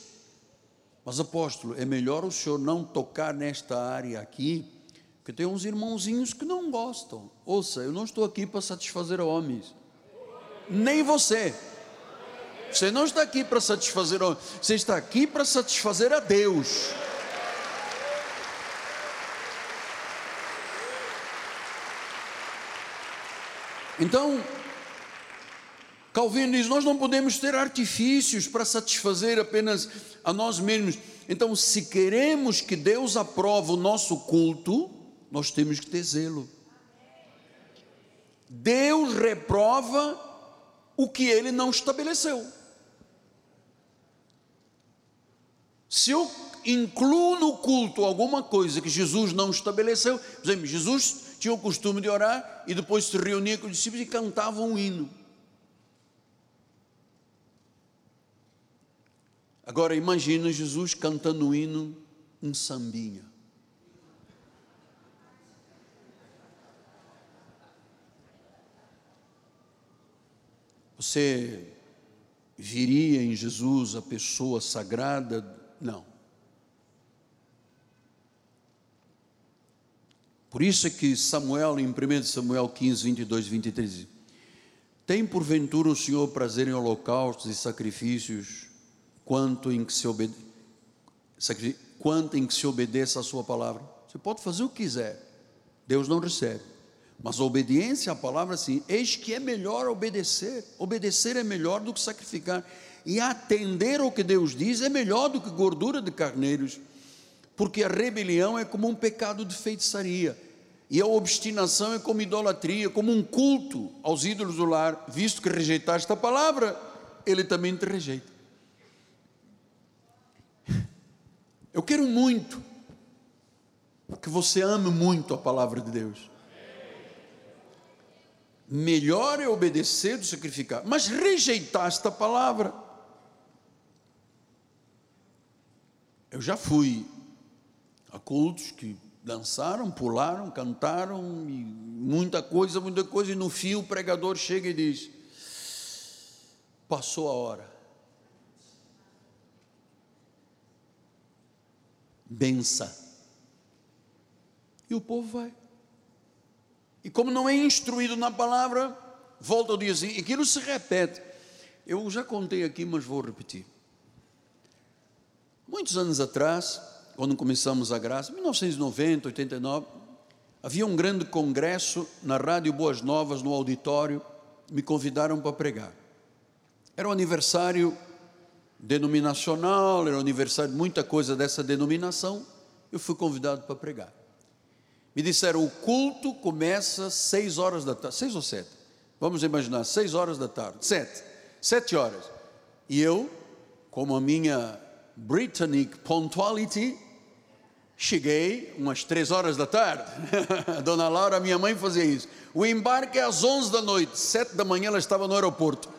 Mas, apóstolo, é melhor o senhor não tocar nesta área aqui, porque tem uns irmãozinhos que não gostam. Ouça, eu não estou aqui para satisfazer homens, nem você. Você não está aqui para satisfazer, você está aqui para satisfazer a Deus. Então, Calvino diz: nós não podemos ter artifícios para satisfazer apenas a nós mesmos. Então, se queremos que Deus aprove o nosso culto, nós temos que ter zelo. Deus reprova o que ele não estabeleceu. Se eu incluo no culto alguma coisa que Jesus não estabeleceu, por exemplo, Jesus tinha o costume de orar e depois se reunia com os discípulos e cantava um hino. Agora imagina Jesus cantando um hino em sambinha. Você viria em Jesus a pessoa sagrada não. Por isso é que Samuel, em 1 Samuel 15, 22, 23, diz, tem porventura o Senhor prazer em holocaustos e sacrifícios, quanto em que se, quanto em que se obedeça a sua palavra? Você pode fazer o que quiser, Deus não recebe. Mas a obediência à palavra, sim, eis que é melhor obedecer. Obedecer é melhor do que sacrificar e atender ao que Deus diz é melhor do que gordura de carneiros, porque a rebelião é como um pecado de feitiçaria, e a obstinação é como idolatria, como um culto aos ídolos do lar, visto que rejeitaste a palavra, ele também te rejeita. Eu quero muito que você ame muito a palavra de Deus. Melhor é obedecer do que sacrificar, mas rejeitaste a palavra. Eu já fui a cultos que dançaram, pularam, cantaram, muita coisa, muita coisa, e no fim o pregador chega e diz: Passou a hora. Bença. E o povo vai. E como não é instruído na palavra, volta ao dia seguinte, aquilo se repete. Eu já contei aqui, mas vou repetir. Muitos anos atrás, quando começamos a graça, 1990, 89, Havia um grande congresso na Rádio Boas Novas, no auditório, me convidaram para pregar. Era um aniversário denominacional, era um aniversário de muita coisa dessa denominação, eu fui convidado para pregar. Me disseram, o culto começa às seis horas da tarde, seis ou sete? Vamos imaginar, seis horas da tarde, sete, sete horas. E eu, como a minha Britannic punctuality, cheguei umas três horas da tarde. a dona Laura, minha mãe, fazia isso. O embarque é às onze da noite, sete da manhã ela estava no aeroporto.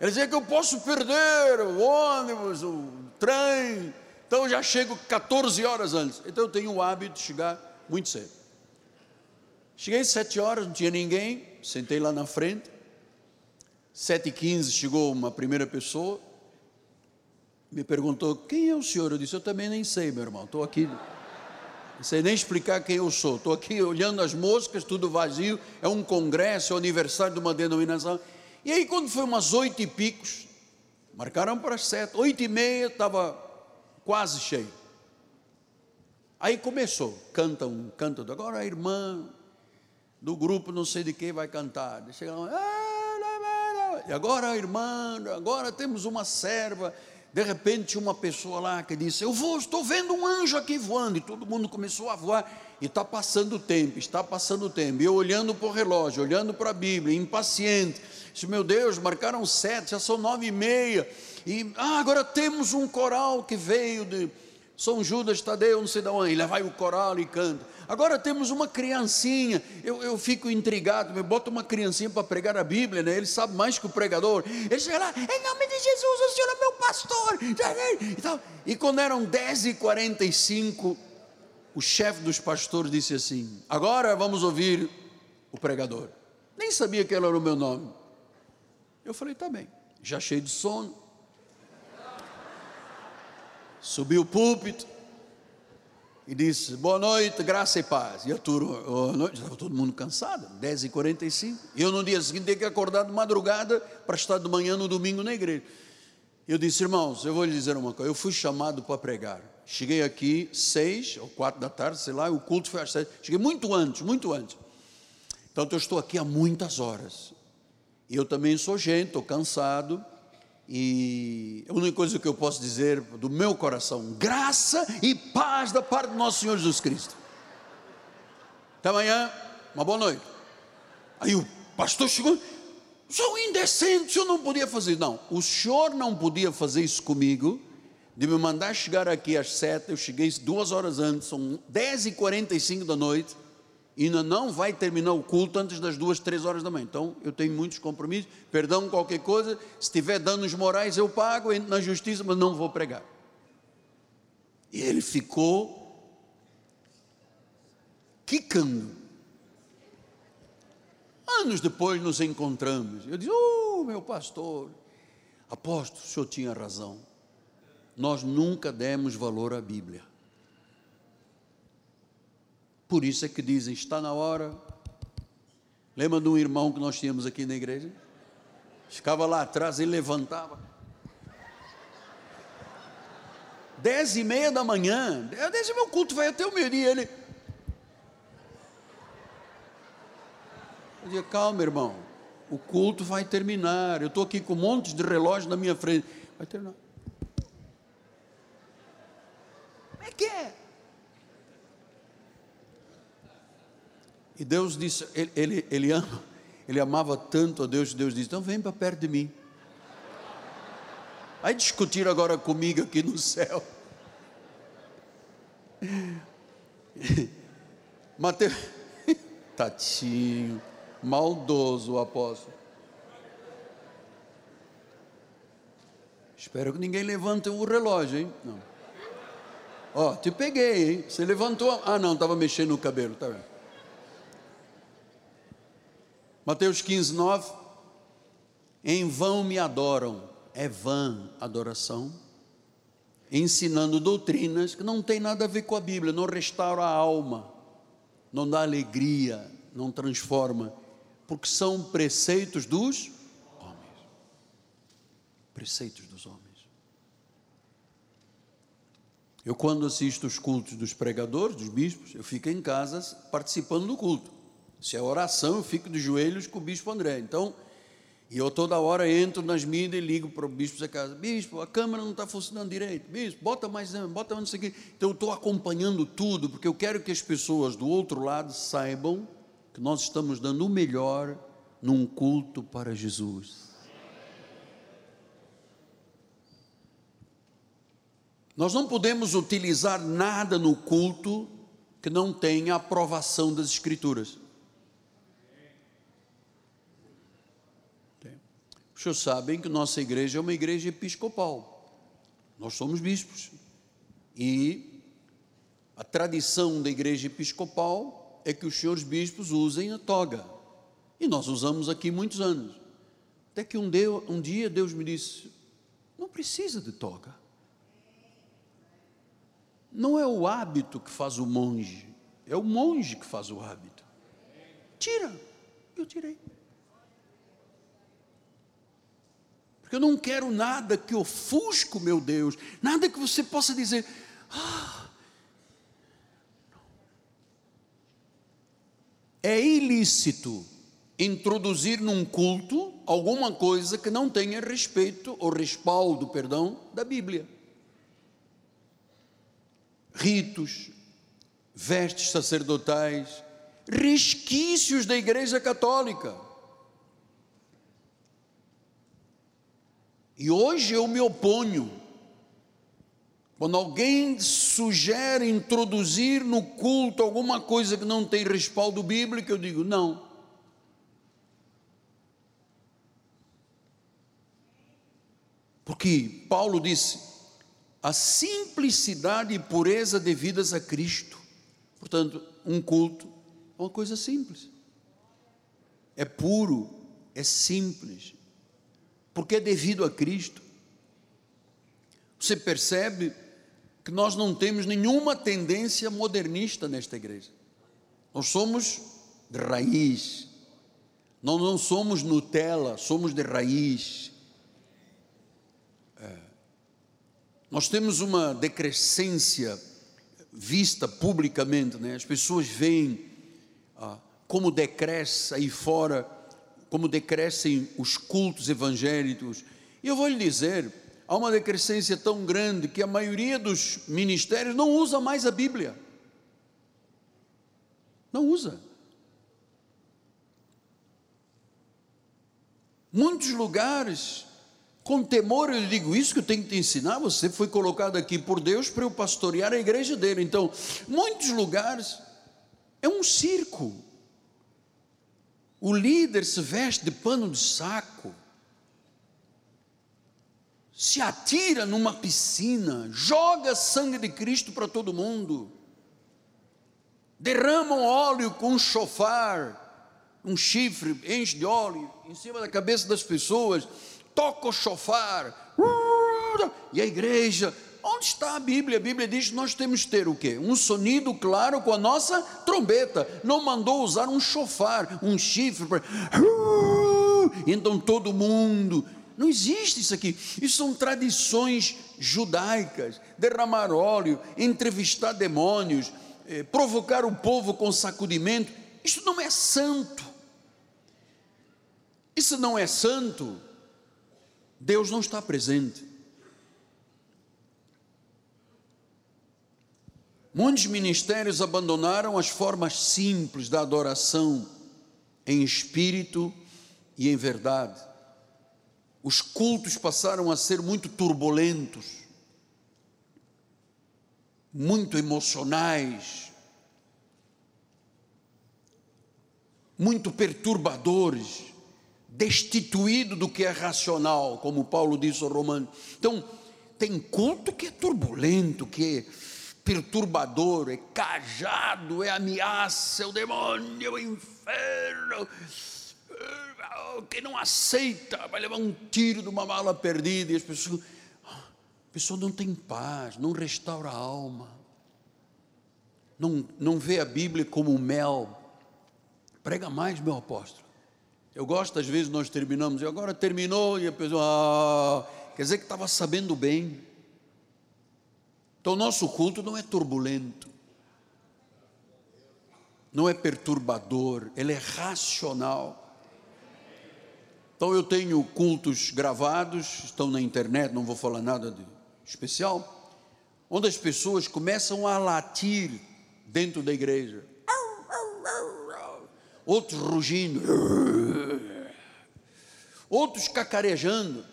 Ela dizia que eu posso perder o ônibus, o trem, então eu já chego 14 horas antes. Então eu tenho o hábito de chegar muito cedo. Cheguei sete horas, não tinha ninguém, sentei lá na frente. Sete e quinze chegou uma primeira pessoa, me perguntou, quem é o senhor? Eu disse, eu também nem sei, meu irmão, estou aqui, não sei nem explicar quem eu sou, estou aqui olhando as moscas, tudo vazio, é um congresso, é o aniversário de uma denominação. E aí quando foi umas oito e picos, marcaram para as sete, oito e meia, estava quase cheio. Aí começou, canta um, canta outro. Agora a irmã do grupo não sei de quem vai cantar. Chega lá, ah, e agora a irmã, agora temos uma serva. De repente uma pessoa lá que disse, eu vou, estou vendo um anjo aqui voando. E todo mundo começou a voar. E está passando o tempo, está passando o tempo. E eu olhando para o relógio, olhando para a Bíblia, impaciente. Disse, meu Deus, marcaram sete, já são nove e meia. E ah, agora temos um coral que veio de São Judas Tadeu, não sei de onde, lá vai o coral e canta. Agora temos uma criancinha, eu, eu fico intrigado, me bota uma criancinha para pregar a Bíblia, né? ele sabe mais que o pregador. Ele chega lá, em nome de Jesus, o Senhor é meu pastor. E, e quando eram 10h45, o chefe dos pastores disse assim: Agora vamos ouvir o pregador. Nem sabia que ele era o meu nome. Eu falei: Tá bem, já cheio de sono subiu o púlpito e disse: Boa noite, graça e paz. E a turma, boa noite, estava todo mundo cansado, 10h45. E eu no dia seguinte tinha que acordar de madrugada para estar de manhã no domingo na igreja. Eu disse, irmãos, eu vou lhe dizer uma coisa, eu fui chamado para pregar. Cheguei aqui seis ou quatro da tarde, sei lá, o culto foi às seis. Cheguei muito antes, muito antes. Então eu estou aqui há muitas horas. Eu também sou gente, estou cansado. E a única coisa que eu posso dizer do meu coração, graça e paz da parte do nosso Senhor Jesus Cristo. Até amanhã, uma boa noite. Aí o pastor chegou, sou indecente, o senhor não podia fazer. Não, o senhor não podia fazer isso comigo, de me mandar chegar aqui às sete, eu cheguei duas horas antes, são dez e quarenta e cinco da noite, ainda não vai terminar o culto antes das duas, três horas da manhã. Então, eu tenho muitos compromissos, perdão qualquer coisa, se tiver danos morais eu pago, entro na justiça, mas não vou pregar. E ele ficou quicando. Anos depois nos encontramos. Eu disse: Oh, meu pastor, aposto, o senhor tinha razão. Nós nunca demos valor à Bíblia. Por isso é que dizem: está na hora. Lembra de um irmão que nós tínhamos aqui na igreja? Ficava lá atrás e levantava. Dez e meia da manhã, eu disse, meu culto vai até o meio-dia. Ele. Eu dizia, calma, irmão, o culto vai terminar. Eu estou aqui com um monte de relógio na minha frente. Vai terminar. Como é que é? E Deus disse, ele, ele, ele, ama, ele amava tanto a Deus, Deus disse, então vem para perto de mim. Vai discutir agora comigo aqui no céu. Mateus, tatinho, maldoso o apóstolo. Espero que ninguém levante o relógio, hein? Não. Ó, oh, te peguei, hein? Você levantou. Ah, não, estava mexendo no cabelo, tá vendo? Mateus 15, 9. Em vão me adoram, é vã adoração, ensinando doutrinas que não tem nada a ver com a Bíblia, não restaura a alma, não dá alegria, não transforma, porque são preceitos dos homens. Preceitos dos homens. Eu, quando assisto os cultos dos pregadores, dos bispos, eu fico em casa participando do culto. Se é oração, eu fico de joelhos com o bispo André. Então, e eu toda hora entro nas mídias e ligo para o bispo da casa: Bispo, a câmera não está funcionando direito. Bispo, bota mais, bota mais isso aqui. Então, eu estou acompanhando tudo, porque eu quero que as pessoas do outro lado saibam que nós estamos dando o melhor num culto para Jesus. Nós não podemos utilizar nada no culto que não tenha aprovação das Escrituras. Senhores sabem que nossa igreja é uma igreja episcopal. Nós somos bispos. E a tradição da igreja episcopal é que os senhores bispos usem a toga. E nós usamos aqui muitos anos. Até que um, um dia Deus me disse: não precisa de toga. Não é o hábito que faz o monge, é o monge que faz o hábito. Tira, eu tirei. Porque eu não quero nada que ofusque o meu Deus, nada que você possa dizer, ah, é ilícito introduzir num culto alguma coisa que não tenha respeito ou respaldo, perdão, da Bíblia ritos, vestes sacerdotais, resquícios da Igreja Católica. E hoje eu me oponho. Quando alguém sugere introduzir no culto alguma coisa que não tem respaldo bíblico, eu digo não. Porque Paulo disse: a simplicidade e pureza devidas a Cristo. Portanto, um culto é uma coisa simples. É puro, é simples, porque é devido a Cristo. Você percebe que nós não temos nenhuma tendência modernista nesta igreja. Nós somos de raiz. Nós não somos Nutella, somos de raiz. Nós temos uma decrescência vista publicamente, né? as pessoas veem ah, como decresce aí fora, como decrescem os cultos evangélicos. E eu vou lhe dizer, há uma decrescência tão grande que a maioria dos ministérios não usa mais a Bíblia. Não usa. Muitos lugares com temor eu digo isso que eu tenho que te ensinar. Você foi colocado aqui por Deus para eu pastorear a igreja dele. Então, muitos lugares é um circo. O líder se veste de pano de saco, se atira numa piscina, joga sangue de Cristo para todo mundo, derrama óleo com um chofar, um chifre, enche de óleo em cima da cabeça das pessoas toca o chofar, e a igreja, onde está a Bíblia? A Bíblia diz que nós temos que ter o quê? Um sonido claro com a nossa trombeta. Não mandou usar um chofar, um chifre, para... então todo mundo. Não existe isso aqui. Isso são tradições judaicas. Derramar óleo, entrevistar demônios, eh, provocar o povo com sacudimento. Isso não é santo. Isso não é santo. Deus não está presente. Muitos ministérios abandonaram as formas simples da adoração em espírito e em verdade. Os cultos passaram a ser muito turbulentos, muito emocionais, muito perturbadores destituído do que é racional, como Paulo disse ao Romano. Então, tem culto que é turbulento, que é perturbador, é cajado, é ameaça, é o demônio, é o inferno. Que não aceita, vai levar um tiro de uma bala perdida e as pessoas. A pessoa não tem paz, não restaura a alma, não, não vê a Bíblia como mel. Prega mais, meu apóstolo. Eu gosto, às vezes, nós terminamos, e agora terminou, e a pessoa, ah, quer dizer que estava sabendo bem. Então, nosso culto não é turbulento, não é perturbador, ele é racional. Então, eu tenho cultos gravados, estão na internet, não vou falar nada de especial, onde as pessoas começam a latir dentro da igreja, outros rugindo, outros cacarejando,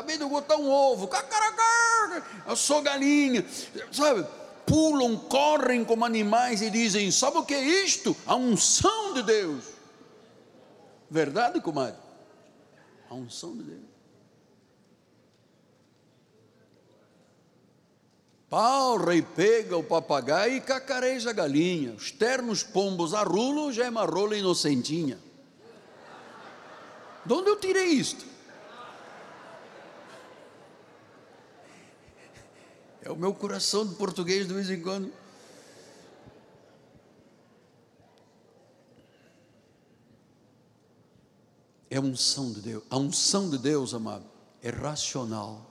acabei de botar um ovo, cacaracá, eu sou galinha, sabe? Pulam, correm como animais e dizem: Sabe o que é isto? A unção de Deus. Verdade, comadre? A unção de Deus. Pau, rei pega o papagaio e cacareja a galinha. Os ternos pombos arrulam, já é uma rola inocentinha. De onde eu tirei isto? É o meu coração de português de vez em quando. É a unção de Deus. A unção de Deus, amado, é racional.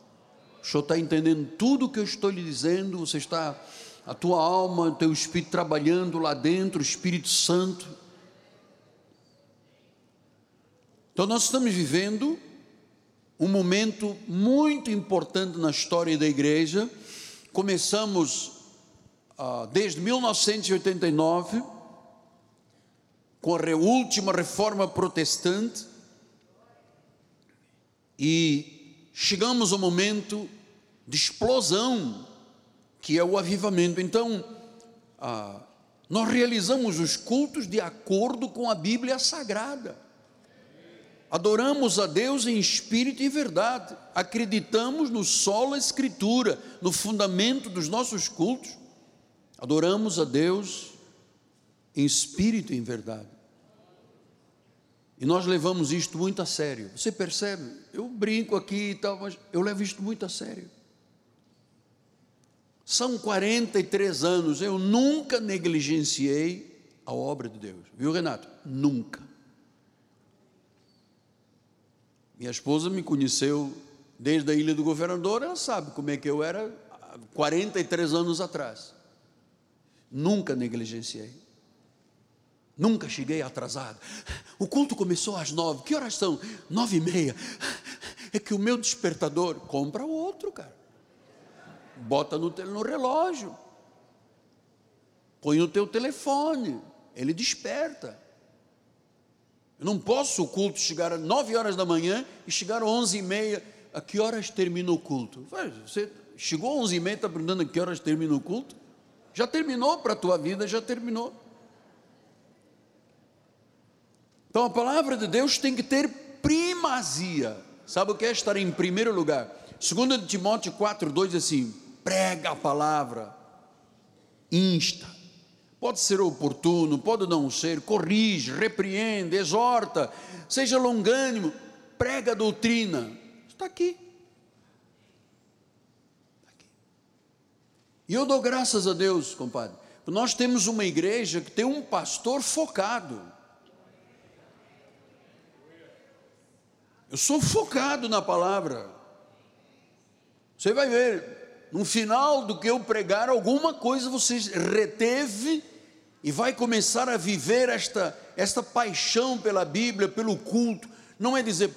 O senhor está entendendo tudo o que eu estou lhe dizendo? Você está, a tua alma, o teu espírito trabalhando lá dentro, o Espírito Santo. Então, nós estamos vivendo um momento muito importante na história da igreja. Começamos ah, desde 1989, com a última reforma protestante, e chegamos ao momento de explosão, que é o avivamento. Então, ah, nós realizamos os cultos de acordo com a Bíblia Sagrada. Adoramos a Deus em espírito e verdade. Acreditamos no solo escritura, no fundamento dos nossos cultos. Adoramos a Deus em espírito e em verdade. E nós levamos isto muito a sério. Você percebe? Eu brinco aqui e tal, mas eu levo isto muito a sério. São 43 anos, eu nunca negligenciei a obra de Deus. Viu, Renato? Nunca. Minha esposa me conheceu desde a Ilha do Governador, ela sabe como é que eu era 43 anos atrás. Nunca negligenciei. Nunca cheguei atrasado. O culto começou às nove. Que horas são? Nove e meia. É que o meu despertador compra outro, cara. Bota no, no relógio. Põe no teu telefone. Ele desperta. Eu não posso o culto chegar às nove horas da manhã e chegar às onze e meia. A que horas termina o culto? Você chegou às onze e meia, está perguntando a que horas termina o culto? Já terminou para a tua vida, já terminou. Então a palavra de Deus tem que ter primazia. Sabe o que é estar em primeiro lugar? 2 Timóteo 4, 2 diz assim: prega a palavra, insta. Pode ser oportuno, pode não ser, corrige, repreende, exorta, seja longânimo, prega a doutrina. Está aqui. Está aqui. E eu dou graças a Deus, compadre. Nós temos uma igreja que tem um pastor focado. Eu sou focado na palavra. Você vai ver, no final do que eu pregar, alguma coisa você reteve e vai começar a viver esta, esta paixão pela Bíblia, pelo culto. Não é dizer,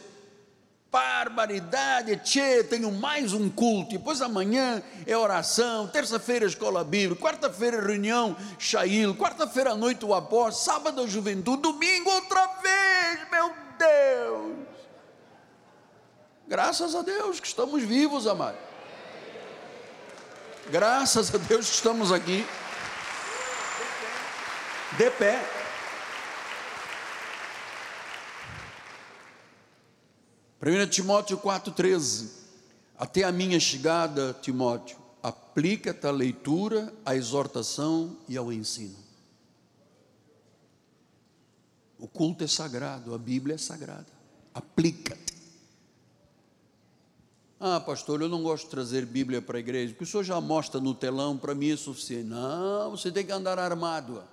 barbaridade, tchê, tenho mais um culto, depois amanhã é oração, terça-feira escola bíblica, quarta-feira reunião Shail, quarta-feira à noite o apóstolo, sábado a juventude, domingo outra vez, meu Deus. Graças a Deus que estamos vivos, amado. Graças a Deus que estamos aqui. De pé. Primeiro Timóteo 4,13. Até a minha chegada, Timóteo, aplica-te à leitura, à exortação e ao ensino. O culto é sagrado, a Bíblia é sagrada. Aplica-te. Ah, pastor, eu não gosto de trazer Bíblia para a igreja, porque o senhor já mostra no telão, para mim é suficiente. Não, você tem que andar armado.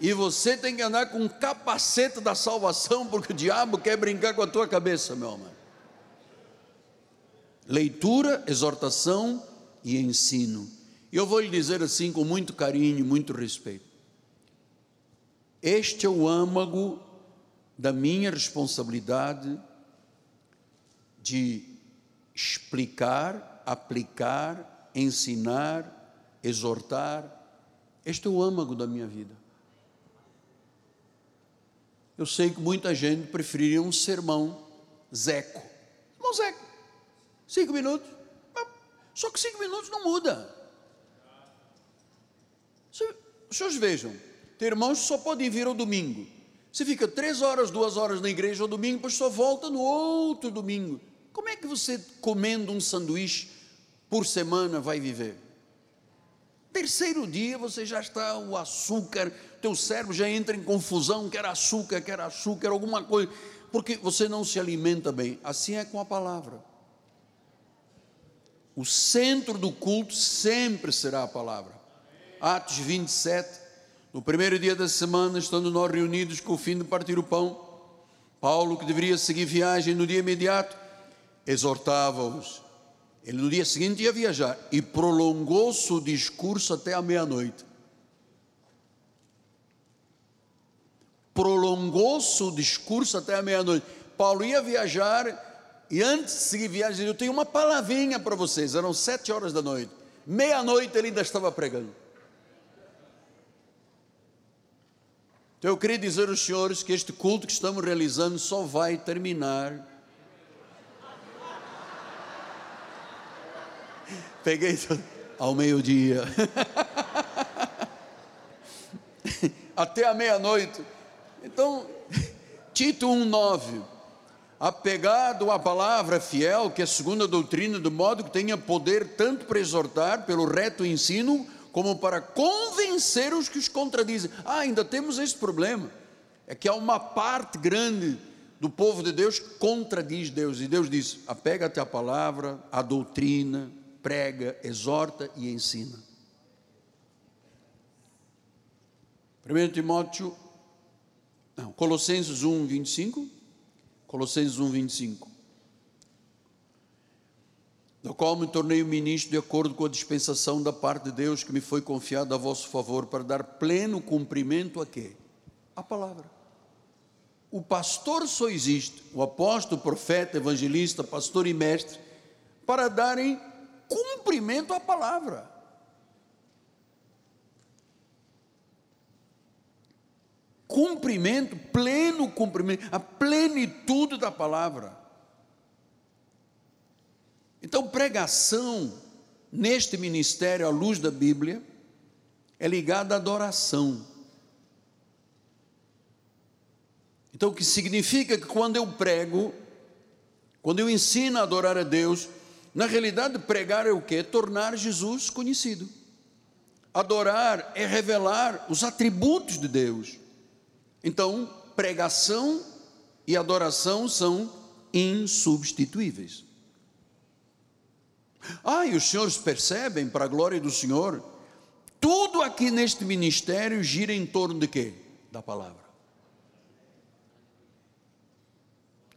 E você tem que andar com um capacete da salvação, porque o diabo quer brincar com a tua cabeça, meu amor. Leitura, exortação e ensino. E eu vou lhe dizer assim com muito carinho, muito respeito. Este é o âmago da minha responsabilidade de explicar, aplicar, ensinar, exortar. Este é o âmago da minha vida. Eu sei que muita gente preferiria um sermão zeco. Irmão zeco. Cinco minutos. Só que cinco minutos não muda. Os senhores vejam, tem irmãos que só podem vir ao domingo. Você fica três horas, duas horas na igreja ao domingo, depois só volta no outro domingo. Como é que você, comendo um sanduíche por semana, vai viver? Terceiro dia você já está o açúcar, teu cérebro já entra em confusão, quer açúcar, quer açúcar, alguma coisa, porque você não se alimenta bem. Assim é com a palavra. O centro do culto sempre será a palavra. Atos 27, no primeiro dia da semana, estando nós reunidos com o fim de partir o pão, Paulo, que deveria seguir viagem no dia imediato, exortava-os. Ele no dia seguinte ia viajar e prolongou-se o discurso até a meia-noite. Prolongou-se o discurso até a meia-noite. Paulo ia viajar e antes de seguir viagem, eu tenho uma palavrinha para vocês. Eram sete horas da noite. Meia-noite ele ainda estava pregando. Então eu queria dizer aos senhores que este culto que estamos realizando só vai terminar. Peguei ao meio-dia. Até a meia-noite. Então, Tito 1,9. Apegado à palavra fiel, que é segundo a doutrina, do modo que tenha poder tanto para exortar pelo reto ensino, como para convencer os que os contradizem. Ah, ainda temos esse problema. É que há uma parte grande do povo de Deus que contradiz Deus. E Deus diz: apega-te à palavra, à doutrina, prega, exorta e ensina. 1 Timóteo, não, Colossenses 1, 25. Colossenses 1, 25 do qual me tornei ministro de acordo com a dispensação da parte de Deus que me foi confiada a vosso favor para dar pleno cumprimento a quê? A palavra. O pastor só existe, o apóstolo, profeta, evangelista, pastor e mestre, para darem cumprimento à palavra. Cumprimento, pleno cumprimento, a plenitude da palavra. Então, pregação neste ministério à luz da Bíblia é ligada à adoração. Então, o que significa que quando eu prego, quando eu ensino a adorar a Deus, na realidade, pregar é o que? Tornar Jesus conhecido. Adorar é revelar os atributos de Deus. Então, pregação e adoração são insubstituíveis. Ah, e os senhores percebem, para a glória do Senhor, tudo aqui neste ministério gira em torno de quê? Da palavra.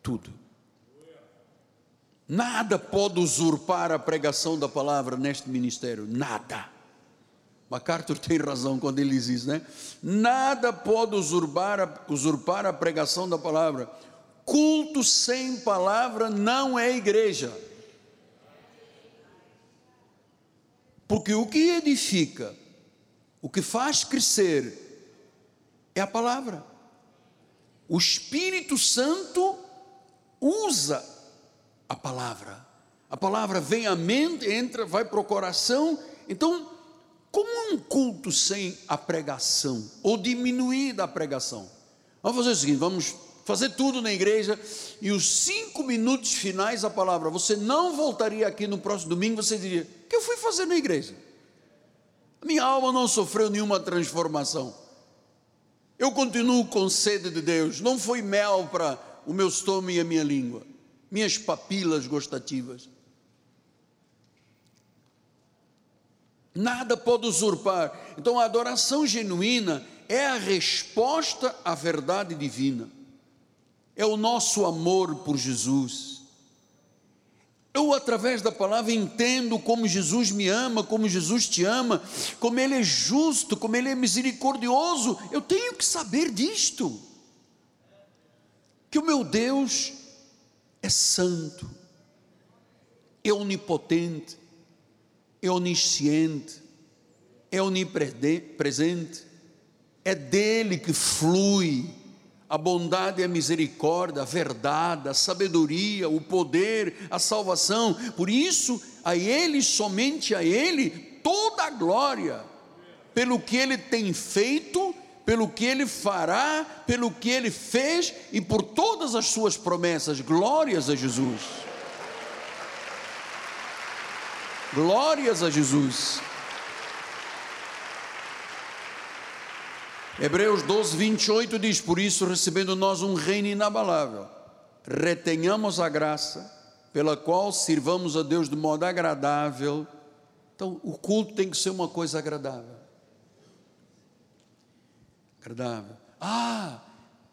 Tudo. Nada pode usurpar a pregação da palavra neste ministério, nada. MacArthur tem razão quando ele diz isso, né? Nada pode usurpar a, usurpar a pregação da palavra. Culto sem palavra não é igreja. Porque o que edifica, o que faz crescer, é a palavra. O Espírito Santo usa a palavra. A palavra vem à mente, entra, vai para o coração. Então, como um culto sem a pregação, ou diminuir da pregação? Vamos fazer o seguinte: vamos fazer tudo na igreja e os cinco minutos finais a palavra. Você não voltaria aqui no próximo domingo, você diria: O que eu fui fazer na igreja? Minha alma não sofreu nenhuma transformação. Eu continuo com sede de Deus. Não foi mel para o meu estômago e a minha língua, minhas papilas gustativas. Nada pode usurpar. Então a adoração genuína é a resposta à verdade divina é o nosso amor por Jesus, Eu, através da palavra, entendo como Jesus me ama, como Jesus te ama, como Ele é justo, como Ele é misericordioso. Eu tenho que saber disto. Que o meu Deus é santo, é onipotente, é onisciente, é onipresente, é dele que flui a bondade e a misericórdia, a verdade, a sabedoria, o poder, a salvação. Por isso, a Ele, somente a Ele, toda a glória, pelo que Ele tem feito, pelo que Ele fará, pelo que Ele fez e por todas as Suas promessas. Glórias a Jesus. Glórias a Jesus. Hebreus 12, 28 diz: Por isso, recebendo nós um reino inabalável, retenhamos a graça, pela qual sirvamos a Deus de modo agradável. Então, o culto tem que ser uma coisa agradável. Agradável. Ah,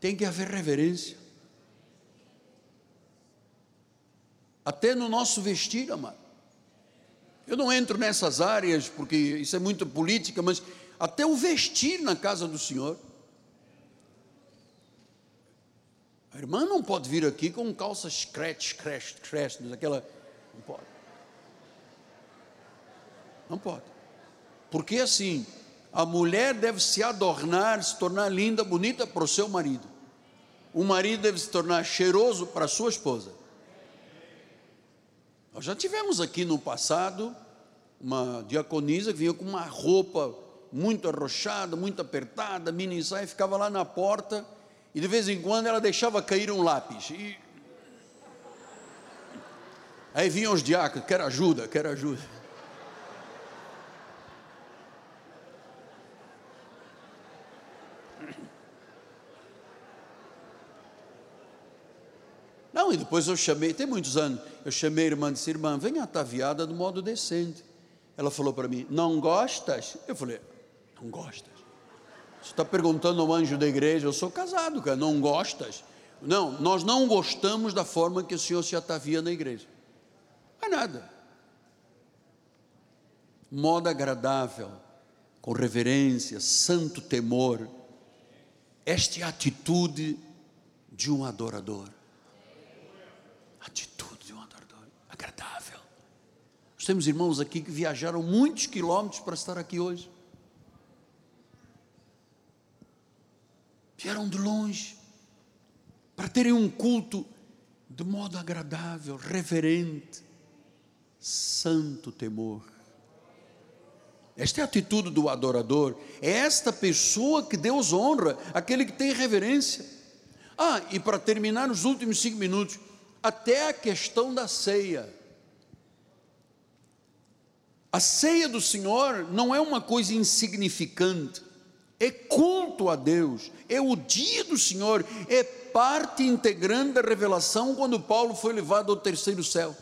tem que haver reverência. Até no nosso vestir, amado. Eu não entro nessas áreas porque isso é muito política, mas até o vestir na casa do Senhor. A irmã não pode vir aqui com calças scratch, scratch, scratch, aquela. Não pode. Não pode. Porque assim, a mulher deve se adornar, se tornar linda, bonita para o seu marido. O marido deve se tornar cheiroso para a sua esposa. Nós já tivemos aqui no passado uma diaconisa que vinha com uma roupa muito arrochada, muito apertada, mini saia, ficava lá na porta e de vez em quando ela deixava cair um lápis. E... Aí vinham os diáconos, quer ajuda, quer ajuda. Não, e depois eu chamei, tem muitos anos, eu chamei a irmã e disse, irmã, venha ataviada do modo decente. Ela falou para mim, não gostas? Eu falei, não gostas? Você está perguntando ao anjo da igreja, eu sou casado, cara, não gostas? Não, nós não gostamos da forma que o Senhor se atavia na igreja. Não é nada. Modo agradável, com reverência, santo temor. Esta é a atitude de um adorador. Atitude de um adorador, agradável. Nós temos irmãos aqui que viajaram muitos quilômetros para estar aqui hoje. vieram de longe para terem um culto de modo agradável, reverente, santo temor. Esta é a atitude do adorador, é esta pessoa que Deus honra, aquele que tem reverência. Ah, e para terminar os últimos cinco minutos, até a questão da ceia. A ceia do Senhor não é uma coisa insignificante, é culto a Deus, é o dia do Senhor, é parte integrante da revelação quando Paulo foi levado ao terceiro céu.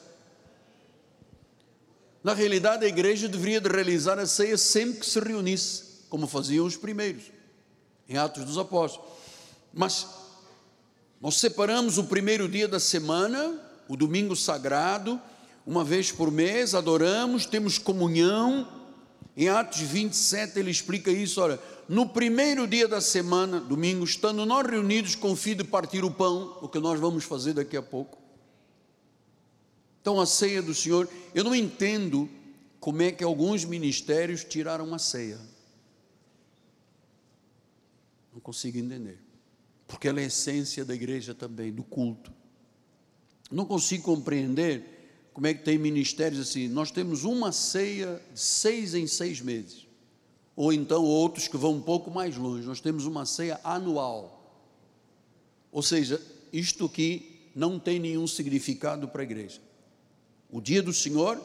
Na realidade, a igreja deveria de realizar a ceia sempre que se reunisse, como faziam os primeiros, em Atos dos Apóstolos. Mas nós separamos o primeiro dia da semana, o domingo sagrado, uma vez por mês, adoramos, temos comunhão. Em Atos 27 ele explica isso, olha, no primeiro dia da semana, domingo, estando nós reunidos com o fim de partir o pão, o que nós vamos fazer daqui a pouco. Então, a ceia do Senhor, eu não entendo como é que alguns ministérios tiraram a ceia. Não consigo entender. Porque ela é a essência da igreja também, do culto. Não consigo compreender como é que tem ministérios assim. Nós temos uma ceia de seis em seis meses ou então outros que vão um pouco mais longe. Nós temos uma ceia anual. Ou seja, isto aqui não tem nenhum significado para a igreja. O dia do Senhor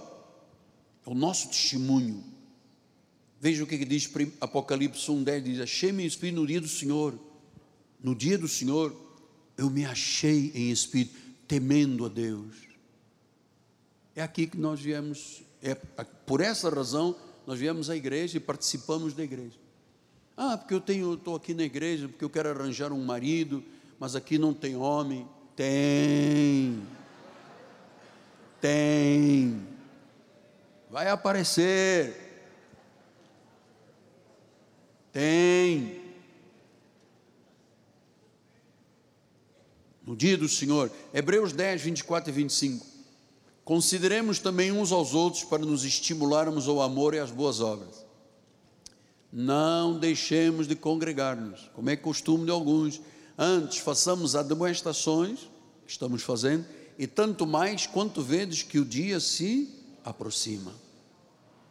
é o nosso testemunho. Veja o que diz Apocalipse 1,10: diz: Achei-me no dia do Senhor. No dia do Senhor, eu me achei em espírito, temendo a Deus. É aqui que nós viemos, é por essa razão nós viemos à igreja e participamos da igreja. Ah, porque eu tenho, estou aqui na igreja porque eu quero arranjar um marido, mas aqui não tem homem. Tem. Tem. Vai aparecer. Tem. No dia do Senhor, Hebreus 10, 24 e 25. Consideremos também uns aos outros para nos estimularmos ao amor e às boas obras. Não deixemos de congregar-nos, como é costume de alguns. Antes, façamos admoestações, estamos fazendo, e tanto mais quanto vedes que o dia se aproxima.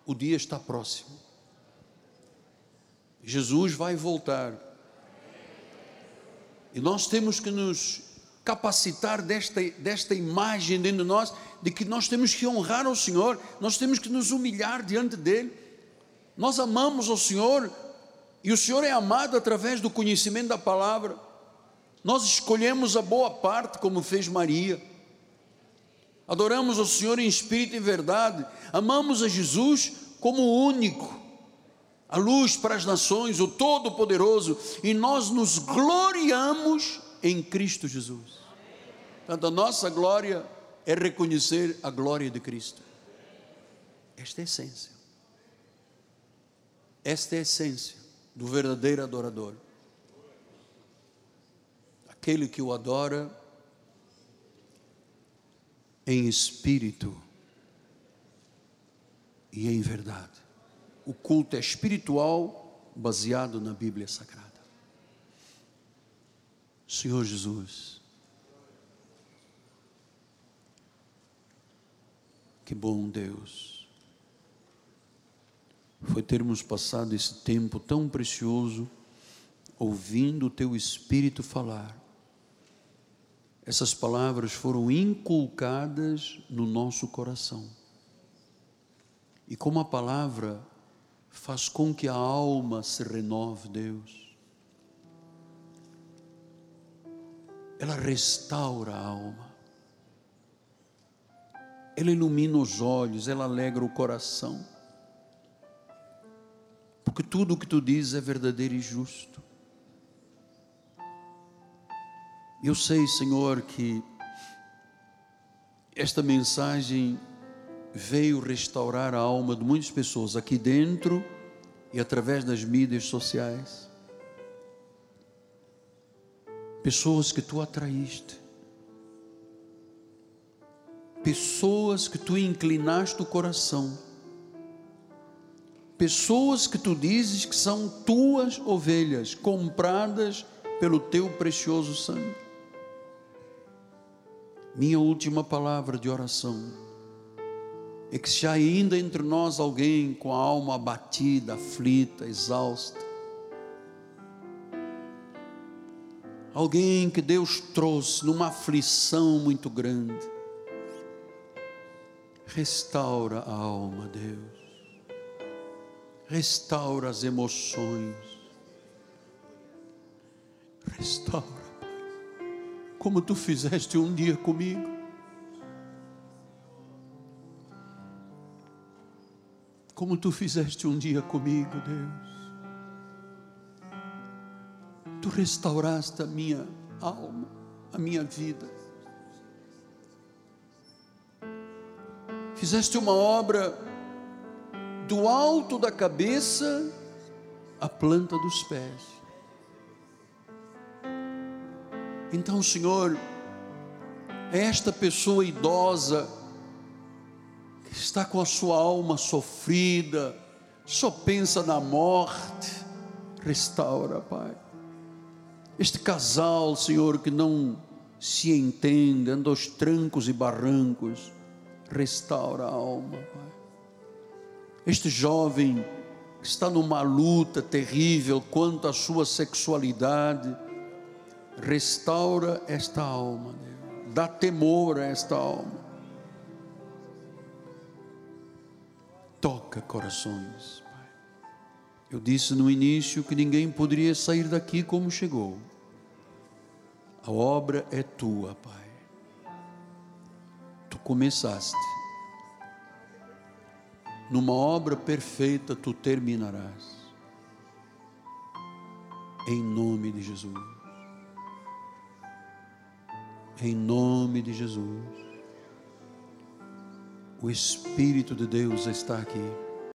O dia está próximo. Jesus vai voltar. E nós temos que nos capacitar desta, desta imagem dentro de nós, de que nós temos que honrar ao Senhor, nós temos que nos humilhar diante dEle. Nós amamos ao Senhor e o Senhor é amado através do conhecimento da palavra. Nós escolhemos a boa parte, como fez Maria adoramos o Senhor em espírito e verdade, amamos a Jesus como o único, a luz para as nações, o Todo-Poderoso, e nós nos gloriamos em Cristo Jesus. Portanto, a nossa glória é reconhecer a glória de Cristo. Esta é a essência. Esta é a essência do verdadeiro adorador. Aquele que o adora em espírito e em verdade. O culto é espiritual baseado na Bíblia Sagrada. Senhor Jesus, que bom Deus, foi termos passado esse tempo tão precioso ouvindo o Teu Espírito falar. Essas palavras foram inculcadas no nosso coração. E como a palavra faz com que a alma se renove, Deus, ela restaura a alma, ela ilumina os olhos, ela alegra o coração, porque tudo o que tu dizes é verdadeiro e justo. Eu sei, Senhor, que esta mensagem veio restaurar a alma de muitas pessoas aqui dentro e através das mídias sociais. Pessoas que tu atraíste, pessoas que tu inclinaste o coração, pessoas que tu dizes que são tuas ovelhas, compradas pelo teu precioso sangue. Minha última palavra de oração é que se ainda entre nós alguém com a alma abatida, aflita, exausta, alguém que Deus trouxe numa aflição muito grande, restaura a alma, Deus, restaura as emoções, restaura como tu fizeste um dia comigo. Como tu fizeste um dia comigo, Deus. Tu restauraste a minha alma, a minha vida. Fizeste uma obra do alto da cabeça à planta dos pés. Então, Senhor, é esta pessoa idosa que está com a sua alma sofrida, só pensa na morte, restaura, Pai. Este casal, Senhor, que não se entende, anda aos trancos e barrancos, restaura a alma, Pai. Este jovem está numa luta terrível quanto à sua sexualidade, restaura esta alma, Deus. dá temor a esta alma. Toca corações, Pai. Eu disse no início que ninguém poderia sair daqui como chegou. A obra é tua, Pai. Começaste. Numa obra perfeita tu terminarás. Em nome de Jesus em nome de Jesus. O Espírito de Deus está aqui.